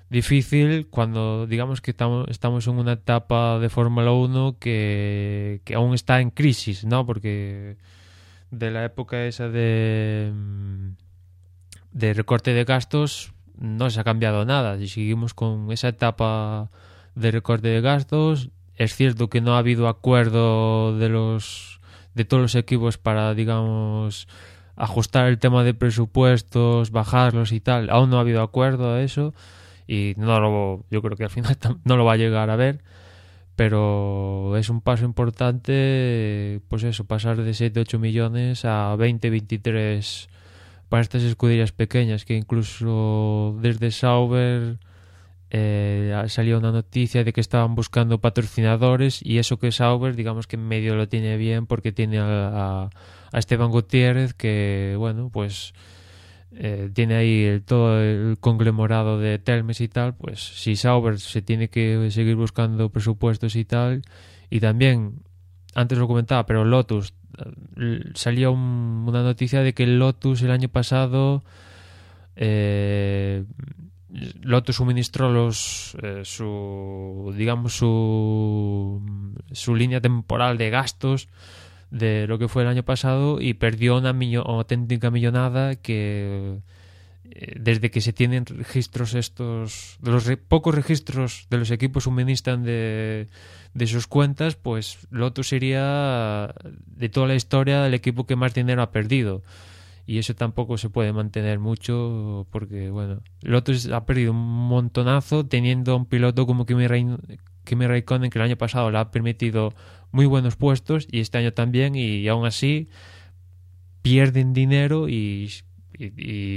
difícil cuando digamos que estamos, en una etapa de Fórmula 1 que, que aún está en crisis, ¿no? Porque de la época esa de de recorte de gastos no se ha cambiado nada y seguimos con esa etapa de recorte de gastos. Es cierto que no ha habido acuerdo de los de todos los equipos para digamos ajustar el tema de presupuestos, bajarlos y tal. Aún no ha habido acuerdo a eso y no lo yo creo que al final [LAUGHS] no lo va a llegar a ver pero es un paso importante pues eso pasar de 7 8 millones a 20 23 para estas escuderías pequeñas que incluso desde Sauber eh, salió una noticia de que estaban buscando patrocinadores y eso que Sauber digamos que en medio lo tiene bien porque tiene a, a Esteban Gutiérrez que bueno pues eh, tiene ahí el, todo el conglomerado de Telmes y tal pues si Sauber se tiene que seguir buscando presupuestos y tal y también antes lo comentaba pero Lotus salió una noticia de que Lotus el año pasado eh, Lotus suministró los eh, su digamos su su línea temporal de gastos de lo que fue el año pasado y perdió una, auténtica millonada que eh, desde que se tienen registros estos de los pocos registros de los equipos suministran de de sus cuentas, pues Lotus sería de toda la historia el equipo que más dinero ha perdido. Y eso tampoco se puede mantener mucho porque, bueno, Lotus ha perdido un montonazo teniendo un piloto como Kimi, Raikkonen que el año pasado le ha permitido muy buenos puestos y este año también y, aún así pierden dinero y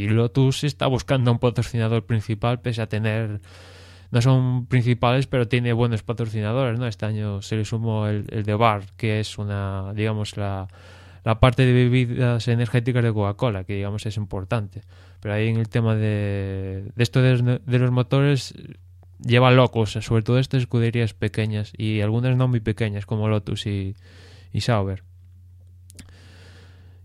Lotus está buscando un patrocinador principal pese a tener no son principales, pero tiene buenos patrocinadores, ¿no? Este año se le sumó el, de Bar, que es una, digamos, la, la parte de bebidas energéticas de Coca-Cola, que digamos es importante. Pero ahí en el tema de, de esto de, de, los motores lleva locos, sobre todo estas escuderías pequeñas y algunas no muy pequeñas como Lotus y, y Sauber.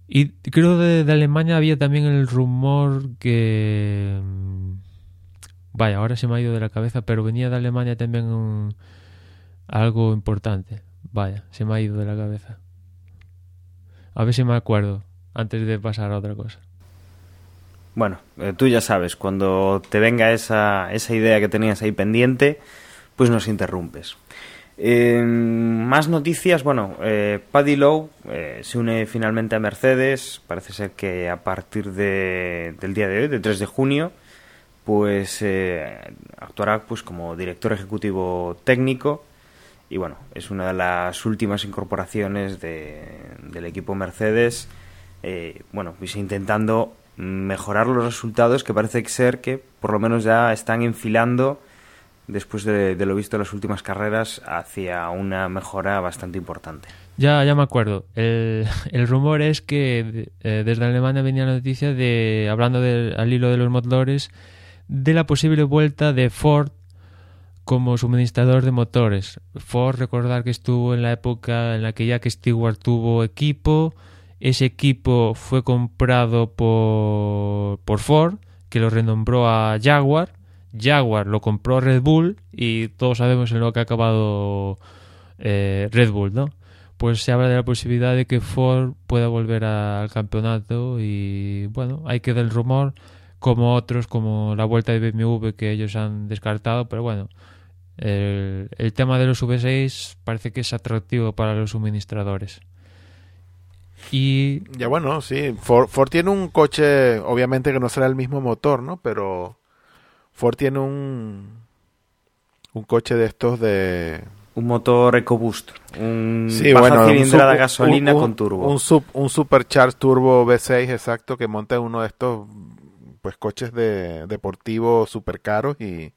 Y creo de, de Alemania había también el rumor que Vaya, ahora se me ha ido de la cabeza, pero venía de Alemania también un, algo importante. Vaya, se me ha ido de la cabeza. A ver si me acuerdo antes de pasar a otra cosa. Bueno, eh, tú ya sabes, cuando te venga esa, esa idea que tenías ahí pendiente, pues nos interrumpes. Más noticias, bueno, eh, Paddy Lowe eh, se une finalmente a Mercedes, parece ser que a partir de, del día de hoy, del 3 de junio, pues eh, actuará pues como director ejecutivo técnico y bueno, es una de las últimas incorporaciones del equipo Mercedes, eh, bueno, pues intentando mejorar los resultados que parece ser que por lo menos ya están enfilando después de, lo visto en las últimas carreras hacia una mejora bastante importante. Ya, ya me acuerdo. El, rumor es que eh, desde Alemania venía la noticia de, hablando al hilo de los motores, de la posible vuelta de Ford como suministrador de motores. Ford, recordar que estuvo en la época en la que Jack Stewart tuvo equipo, ese equipo fue comprado por, por Ford, que lo renombró a Jaguar, Jaguar lo compró Red Bull y todos sabemos en lo que ha acabado eh, Red Bull, ¿no? Pues se habla de la posibilidad de que Ford pueda volver al campeonato y bueno, hay que el rumor como otros, como la vuelta de BMW que ellos han descartado, pero bueno, el, tema de los V6 parece que es atractivo para los suministradores. Y ya bueno, sí, Ford, Ford, tiene un coche, obviamente que no será el mismo motor, ¿no? Pero Ford tiene un un coche de estos de un motor EcoBoost, un sí, baja cilindrada gasolina con turbo. Un, sub, un Supercharged Turbo V6 exacto que monta uno de estos pues coches de deportivos super caros y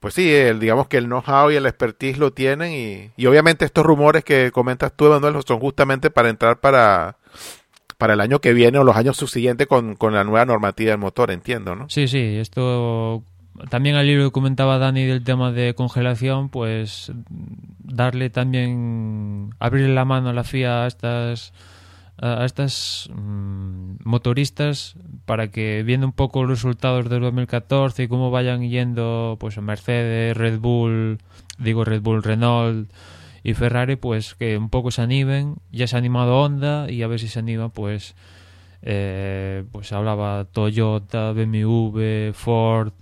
pues sí, el, digamos que el know-how y el expertise lo tienen y, y obviamente estos rumores que comentas tú, Emanuel, son justamente para entrar para, para el año que viene o los años subsiguientes con, con la nueva normativa del motor, entiendo, ¿no? Sí, sí, esto también al libro que comentaba Dani del tema de congelación, pues darle también, abrirle la mano a la FIA a estas a estas mm, motoristas para que viendo un poco los resultados del 2014 y cómo vayan yendo pues Mercedes, Red Bull, digo Red Bull, Renault y Ferrari, pues que un poco se animen. Ya se ha animado Honda y a ver si se anima pues eh, pues hablaba Toyota, BMW, Ford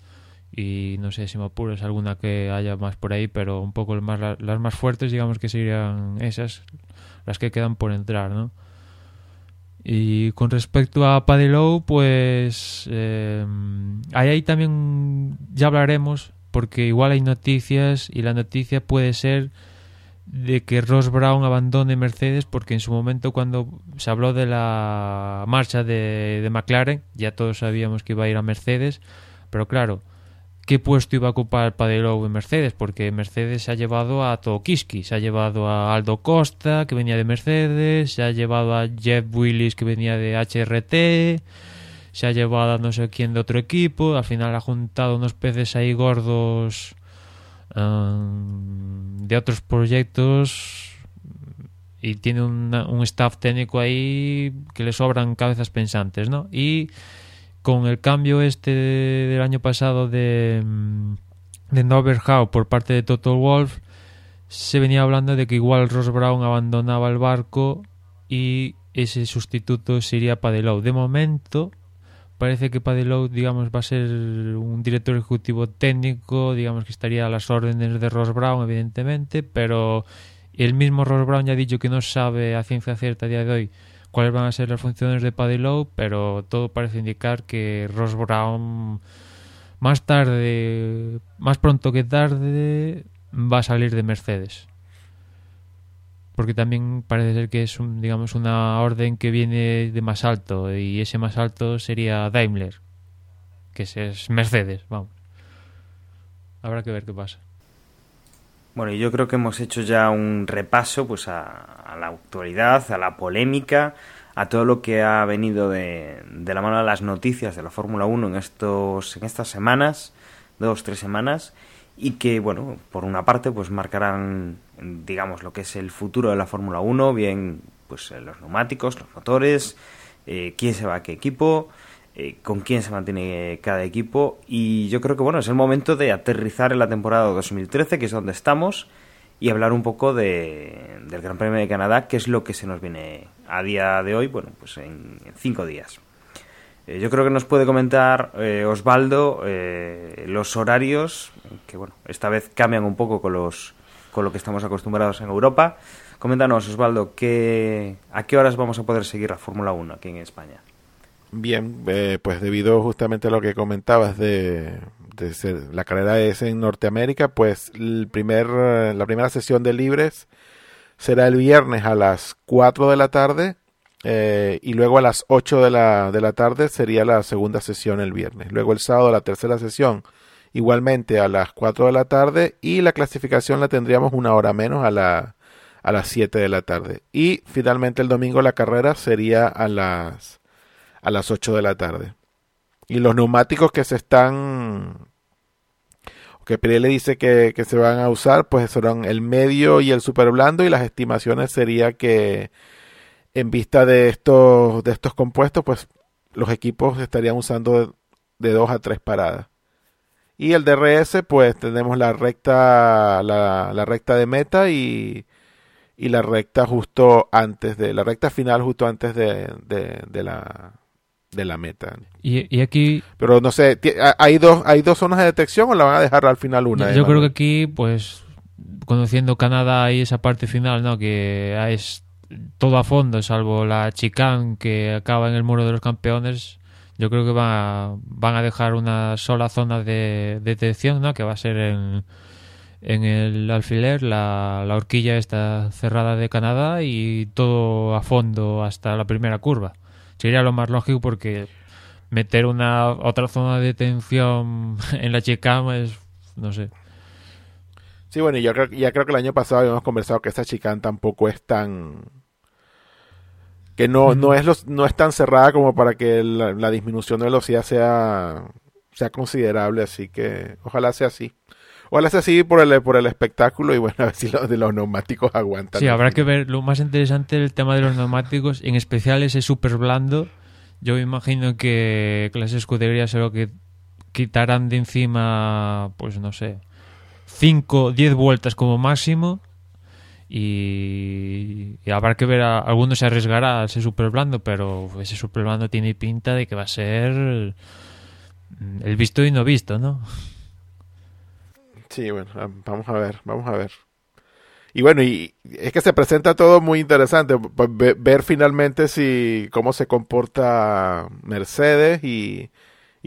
y no sé si me apuras alguna que haya más por ahí, pero un poco las más fuertes digamos que serían esas las que quedan por entrar, ¿no? Y con respecto a Paddy pues eh, ahí también ya hablaremos, porque igual hay noticias y la noticia puede ser de que Ross Brown abandone Mercedes, porque en su momento cuando se habló de la marcha de, de McLaren, ya todos sabíamos que iba a ir a Mercedes, pero claro, qué puesto iba a ocupar Padelou en Mercedes, porque Mercedes se ha llevado a Tokiski, se ha llevado a Aldo Costa, que venía de Mercedes, se ha llevado a Jeff Willis, que venía de HRT, se ha llevado a no sé quién de otro equipo, al final ha juntado unos peces ahí gordos um, de otros proyectos y tiene un staff técnico ahí que le sobran cabezas pensantes, ¿no? Y con el cambio este del año pasado de, mm, de por parte de Total Wolf, se venía hablando de que igual Ross Brown abandonaba el barco y ese sustituto sería Padelow. De momento, parece que Padelow, digamos, va a ser un director ejecutivo técnico, digamos que estaría a las órdenes de Ross Brown, evidentemente, pero el mismo Ross Brown ya ha dicho que no sabe a ciencia cierta a día de hoy cuáles van a ser las funciones de Paddy Lowe, pero todo parece indicar que Ross Brown más tarde, más pronto que tarde, va a salir de Mercedes. Porque también parece ser que es un, digamos una orden que viene de más alto y ese más alto sería Daimler, que es Mercedes, vamos. Habrá que ver qué pasa. Bueno, yo creo que hemos hecho ya un repaso pues a, la actualidad, a la polémica, a todo lo que ha venido de, de la mano de las noticias de la Fórmula 1 en, estos, en estas semanas, dos, tres semanas, y que, bueno, por una parte, pues marcarán, digamos, lo que es el futuro de la Fórmula 1, bien pues los neumáticos, los motores, eh, quién se va a qué equipo, eh, con quién se mantiene cada equipo. Y yo creo que bueno es el momento de aterrizar en la temporada 2013 que es donde estamos y hablar un poco de, del Gran Premio de Canadá que es lo que se nos viene a día de hoy bueno pues en, cinco días. Eh, yo creo que nos puede comentar eh, Osvaldo los horarios que bueno esta vez cambian un poco con los con lo que estamos acostumbrados en Europa. Coméntanos Osvaldo que, a qué horas vamos a poder seguir la Fórmula 1 aquí en España Bien, eh, pues debido justamente a lo que comentabas de, ser, la carrera es en Norteamérica, pues el primer, la primera sesión de libres será el viernes a las 4 de la tarde eh, y luego a las 8 de la, de la tarde sería la segunda sesión el viernes. Luego el sábado la tercera sesión igualmente a las 4 de la tarde y la clasificación la tendríamos una hora menos a, la, a las 7 de la tarde. Y finalmente el domingo la carrera sería a las a las 8 de la tarde. Y los neumáticos que se están que Pirelli dice que, que, se van a usar, pues serán el medio y el super blando y las estimaciones sería que en vista de estos, de estos compuestos, pues los equipos estarían usando de, dos a tres paradas. Y el DRS, pues tenemos la recta, la, la recta de meta y, y, la recta justo antes de, la recta final justo antes de, de, de la, de la meta. Y, y, aquí... Pero no sé, ¿hay dos, ¿hay dos zonas de detección o la van a dejar al final una? Yo, yo creo que aquí, pues, conociendo Canadá y esa parte final, ¿no? Que es todo a fondo, salvo la chicane que acaba en el muro de los campeones, yo creo que van a, van a dejar una sola zona de, de detección, ¿no? Que va a ser en, en el alfiler, la, la horquilla está cerrada de Canadá y todo a fondo hasta la primera curva sería lo más lógico porque meter una otra zona de detención [LAUGHS] en la chicane es, no sé. Sí, bueno, yo creo, ya creo que el año pasado habíamos conversado que esa chicane tampoco es tan que no, no es los, no es tan cerrada como para que la, la, disminución de velocidad sea, sea considerable, así que ojalá sea así. Ojalá sea así por el, por el espectáculo y bueno, a ver si los de los neumáticos aguantan. Sí, habrá que ver lo más interesante el tema de los neumáticos, en especial ese súper blando. Yo me imagino que, las escuderías lo que quitarán de encima, pues no sé, 5, 10 vueltas como máximo y, y, habrá que ver, a, alguno se arriesgará a ese super blando, pero ese super blando tiene pinta de que va a ser el visto y no visto, ¿no? Sí, bueno, vamos a ver, vamos a ver. Y bueno, y es que se presenta todo muy interesante, ver, finalmente si cómo se comporta Mercedes y,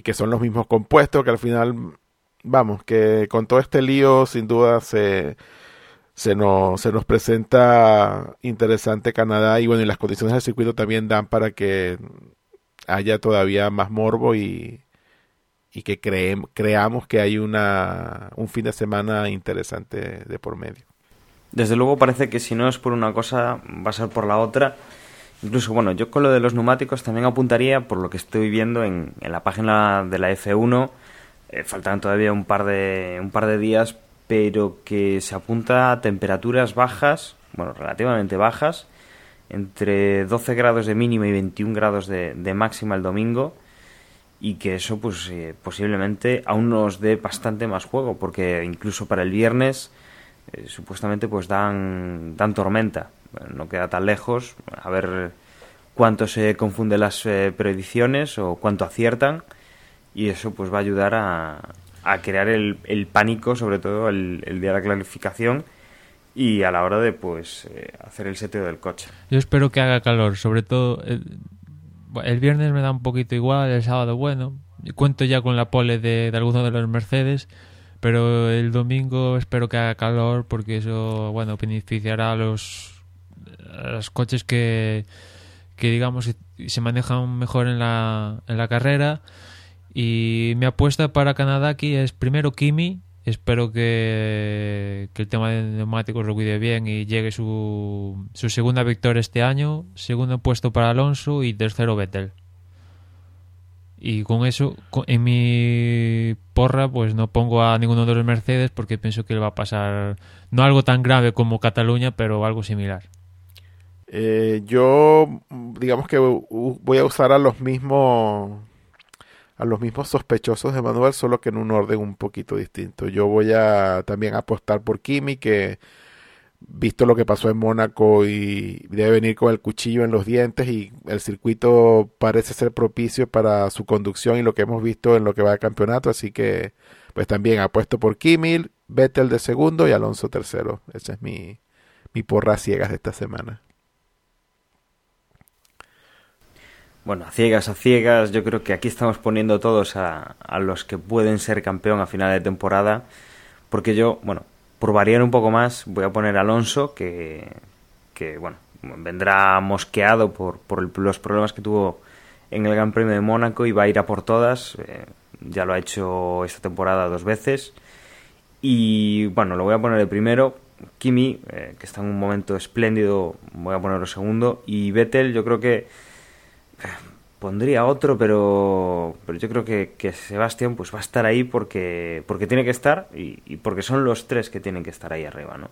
que son los mismos compuestos, que al final, vamos, que con todo este lío sin duda se nos, se nos presenta interesante Canadá y bueno, y las condiciones del circuito también dan para que haya todavía más morbo y, y que creamos que hay una, un fin de semana interesante de por medio. Desde luego parece que si no es por una cosa va a ser por la otra. Incluso, bueno, yo con lo de los neumáticos también apuntaría, por lo que estoy viendo en, en la página de la F1, eh, faltan todavía un par de, un par de días pero que se apunta a temperaturas bajas, bueno, relativamente bajas, entre 12 grados de mínima y 21 grados de, de máxima el domingo, y que eso pues eh, posiblemente aún nos dé bastante más juego, porque incluso para el viernes eh, supuestamente pues dan, dan tormenta, no queda tan lejos, a ver cuánto se confunden las eh, predicciones o cuánto aciertan, y eso pues va a ayudar a, a crear el, el pánico, sobre todo el, el, día de la clarificación y a la hora de pues eh, hacer el seteo del coche. Yo espero que haga calor, sobre todo el, viernes me da un poquito igual, el sábado bueno, cuento ya con la pole de, de algunos de los Mercedes, pero el domingo espero que haga calor porque eso bueno beneficiará a los, los coches que que digamos se manejan mejor en la, en la carrera y mi apuesta para Canadá aquí es primero Kimi. Espero que, el tema de neumáticos lo cuide bien y llegue su, su segunda victoria este año. Segundo puesto para Alonso y tercero Vettel. Y con eso, en mi porra, pues no pongo a ninguno de los Mercedes porque pienso que le va a pasar no algo tan grave como Cataluña, pero algo similar. Eh, yo, digamos que voy a usar a los mismos a los mismos sospechosos de Manuel, solo que en un orden un poquito distinto. Yo voy a también apostar por Kimi, que visto lo que pasó en Mónaco y debe venir con el cuchillo en los dientes y el circuito parece ser propicio para su conducción y lo que hemos visto en lo que va de campeonato, así que pues también apuesto por Kimi, Vettel de segundo y Alonso tercero. Esa es mi, mi porra ciegas de esta semana. Bueno, a ciegas, a ciegas, yo creo que aquí estamos poniendo todos a, a los que pueden ser campeón a final de temporada, porque yo, bueno, por variar un poco más, voy a poner Alonso, que, que bueno, vendrá mosqueado por, por los problemas que tuvo en el Gran Premio de Mónaco y va a ir a por todas. Eh, ya lo ha hecho esta temporada dos veces. Y bueno, lo voy a poner el primero. Kimi, eh, que está en un momento espléndido, voy a ponerlo segundo. Y Vettel, yo creo que pondría otro, pero, pero yo creo que, que Sebastián pues va a estar ahí porque, porque tiene que estar y, y, porque son los tres que tienen que estar ahí arriba, ¿no?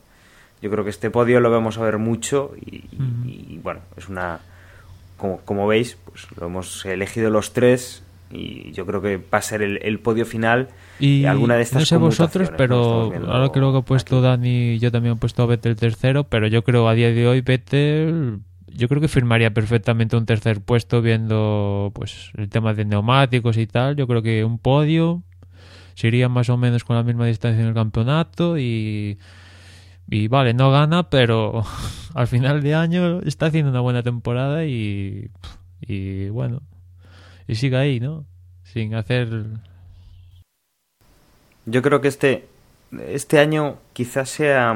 Yo creo que este podio lo vamos a ver mucho y, uh -huh. y bueno, es una... Como, como, veis, pues lo hemos elegido los tres y yo creo que va a ser el, el podio final y alguna de estas no sé vosotros pero ahora creo que ha puesto aquí. Dani yo también he puesto a Vettel tercero pero yo creo a día de hoy Vettel yo creo que firmaría perfectamente un tercer puesto viendo pues el tema de neumáticos y tal yo creo que un podio sería más o menos con la misma distancia en el campeonato y vale, no gana, pero [LAUGHS] al final de año está haciendo una buena temporada y, bueno, y sigue ahí, ¿no? Sin hacer... Yo creo que este, este año quizás sea,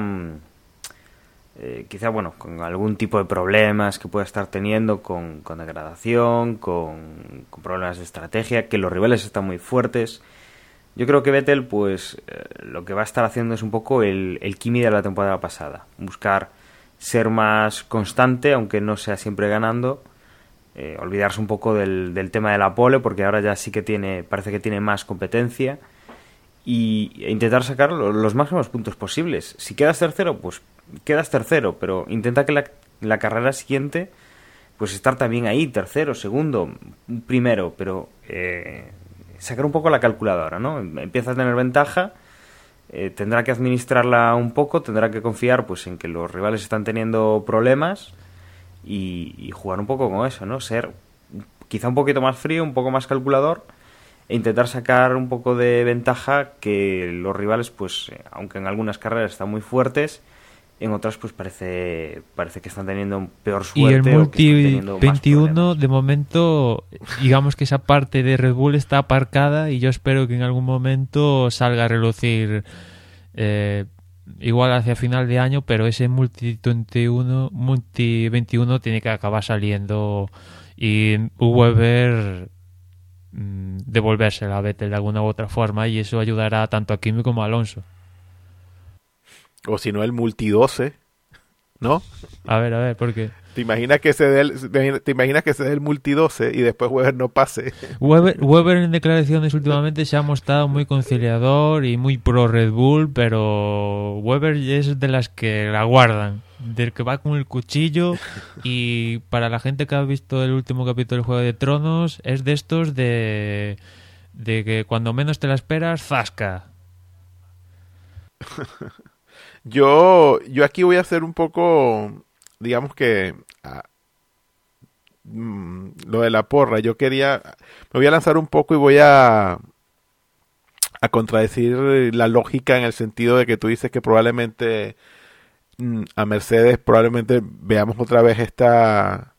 eh, quizá bueno, con algún tipo de problemas que pueda estar teniendo con, degradación, con, problemas de estrategia, que los rivales están muy fuertes. Yo creo que Vettel, pues eh, lo que va a estar haciendo es un poco el, el Kimi de la temporada pasada. Buscar ser más constante, aunque no sea siempre ganando. Eh, olvidarse un poco del, del, tema de la pole, porque ahora ya sí que tiene, parece que tiene más competencia. Y e intentar sacar los, los máximos puntos posibles. Si quedas tercero, pues quedas tercero, pero intenta que la, carrera siguiente, pues estar también ahí, tercero, segundo, primero, pero eh, sacar un poco la calculadora, ¿no? Empieza a tener ventaja, eh, tendrá que administrarla un poco, tendrá que confiar pues en que los rivales están teniendo problemas y, y, jugar un poco con eso, ¿no? Ser quizá un poquito más frío, un poco más calculador e intentar sacar un poco de ventaja que los rivales, pues, aunque en algunas carreras están muy fuertes, en otras pues parece parece que están teniendo peor suerte y el multi 21 de momento digamos que esa parte de Red Bull está aparcada y yo espero que en algún momento salga a relucir eh, igual hacia final de año pero ese multi 21 multi 21 tiene que acabar saliendo y Weber mmm, devolverse la Vettel de alguna u otra forma y eso ayudará tanto a Kimi como a Alonso o si no el multi 12, ¿no? A ver, a ver, ¿por qué? ¿Te imaginas que se dé el, te imaginas que se dé el multi 12 y después Weber no pase? [LAUGHS] Weber, Weber en declaraciones últimamente se ha mostrado muy conciliador y muy pro Red Bull, pero Weber es de las que la guardan, del que va con el cuchillo y para la gente que ha visto el último capítulo del Juego de Tronos es de estos de de que cuando menos te la esperas, zasca. [LAUGHS] Yo, yo aquí voy a hacer un poco, digamos que ah, mm, lo de la porra. Yo quería, me voy a lanzar un poco y voy a a contradecir la lógica en el sentido de que tú dices que probablemente mm, a Mercedes probablemente veamos otra vez esta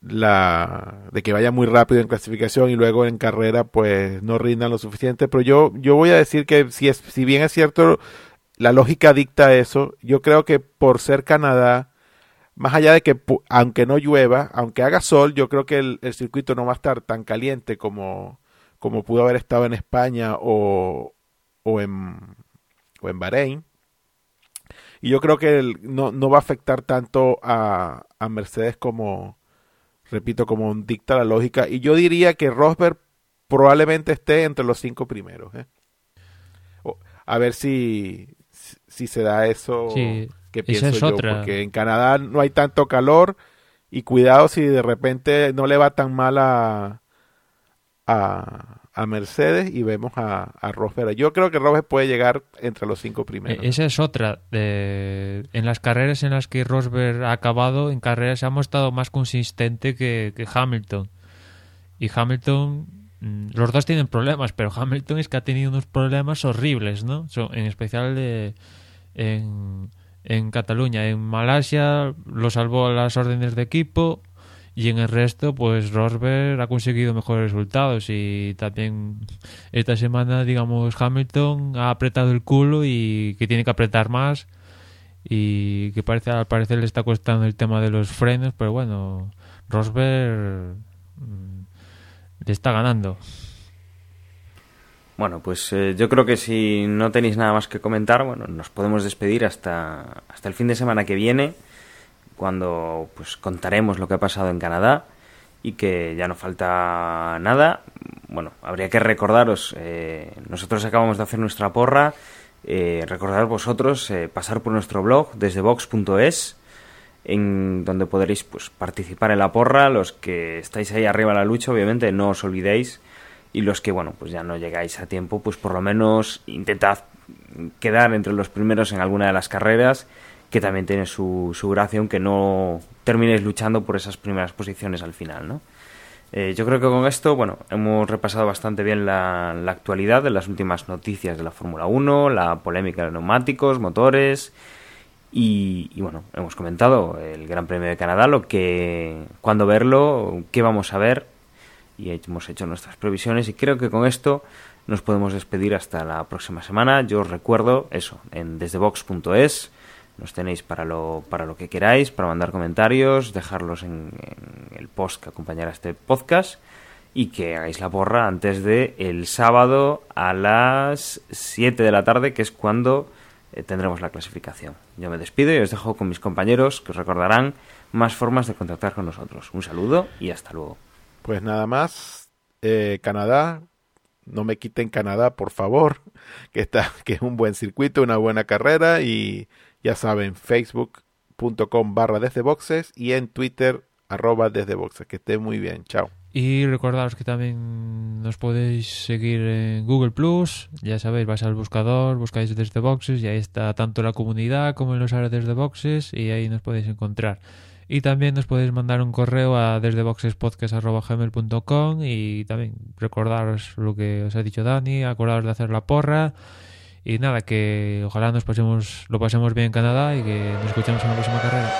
la de que vaya muy rápido en clasificación y luego en carrera pues no rindan lo suficiente pero yo yo voy a decir que si es si bien es cierto la lógica dicta eso. Yo creo que por ser Canadá, más allá de que aunque no llueva, aunque haga sol, yo creo que el, circuito no va a estar tan caliente como, como pudo haber estado en España o, o, en, o en Bahrein. Y yo creo que no, no va a afectar tanto a, a Mercedes como, repito, como dicta la lógica. Y yo diría que Rosberg probablemente esté entre los cinco primeros. ¿eh? A ver si, si se da eso sí, que pienso es yo, otra. porque en Canadá no hay tanto calor y cuidado si de repente no le va tan mal a, a, a Mercedes y vemos a, a, Rosberg. Yo creo que Rosberg puede llegar entre los cinco primeros. Esa es otra. De... En las carreras en las que Rosberg ha acabado, en carreras ha mostrado más consistente que, que Hamilton. Y Hamilton los dos tienen problemas, pero Hamilton es que ha tenido unos problemas horribles, ¿no? En especial en, en Cataluña. En Malasia lo salvó a las órdenes de equipo y en el resto, pues Rosberg ha conseguido mejores resultados y también esta semana, digamos, Hamilton ha apretado el culo y que tiene que apretar más y que parece al parecer le está costando el tema de los frenos, pero bueno, Rosberg mm, le está ganando. Bueno, pues eh, yo creo que si no tenéis nada más que comentar, bueno, nos podemos despedir hasta, hasta el fin de semana que viene cuando pues contaremos lo que ha pasado en Canadá y que ya no falta nada. Bueno, habría que recordaros, eh, nosotros acabamos de hacer nuestra porra, eh, recordar vosotros eh, pasar por nuestro blog desde vox.es en donde podréis pues participar en la porra, los que estáis ahí arriba en la lucha, obviamente no os olvidéis y los que bueno, pues ya no llegáis a tiempo, pues por lo menos intentad quedar entre los primeros en alguna de las carreras que también tiene su, su gracia, aunque no terminéis luchando por esas primeras posiciones al final, ¿no? Eh, yo creo que con esto, bueno, hemos repasado bastante bien la, la actualidad de las últimas noticias de la Fórmula 1, la polémica de neumáticos, motores y, y, bueno, hemos comentado el Gran Premio de Canadá, lo que, cuando verlo, qué vamos a ver y hemos hecho nuestras previsiones y creo que con esto nos podemos despedir hasta la próxima semana. Yo os recuerdo eso, en desdebox.es nos tenéis para lo, para lo que queráis, para mandar comentarios, dejarlos en, en el post que acompañará este podcast y que hagáis la porra antes de el sábado a las 7 de la tarde, que es cuando eh, tendremos la clasificación. Yo me despido y os dejo con mis compañeros que os recordarán más formas de contactar con nosotros. Un saludo y hasta luego. Pues nada más, eh, Canadá, no me quiten Canadá, por favor, [LAUGHS] que está, que es un buen circuito, una buena carrera y ya saben, facebook.com barra desde boxes y en Twitter arroba desde boxes. Que esté muy bien, chao. Y recordaros que también nos podéis seguir en Google Plus. Ya sabéis, vais al buscador, buscáis desde boxes y ahí está tanto la comunidad como en los áreas desde boxes y ahí nos podéis encontrar. Y también nos podéis mandar un correo a desdeboxespodcast.gmail.com y también recordaros lo que os ha dicho Dani, acordaros de hacer la porra y nada, que ojalá nos pasemos, lo pasemos bien en Canadá y que nos escuchemos en la próxima carrera.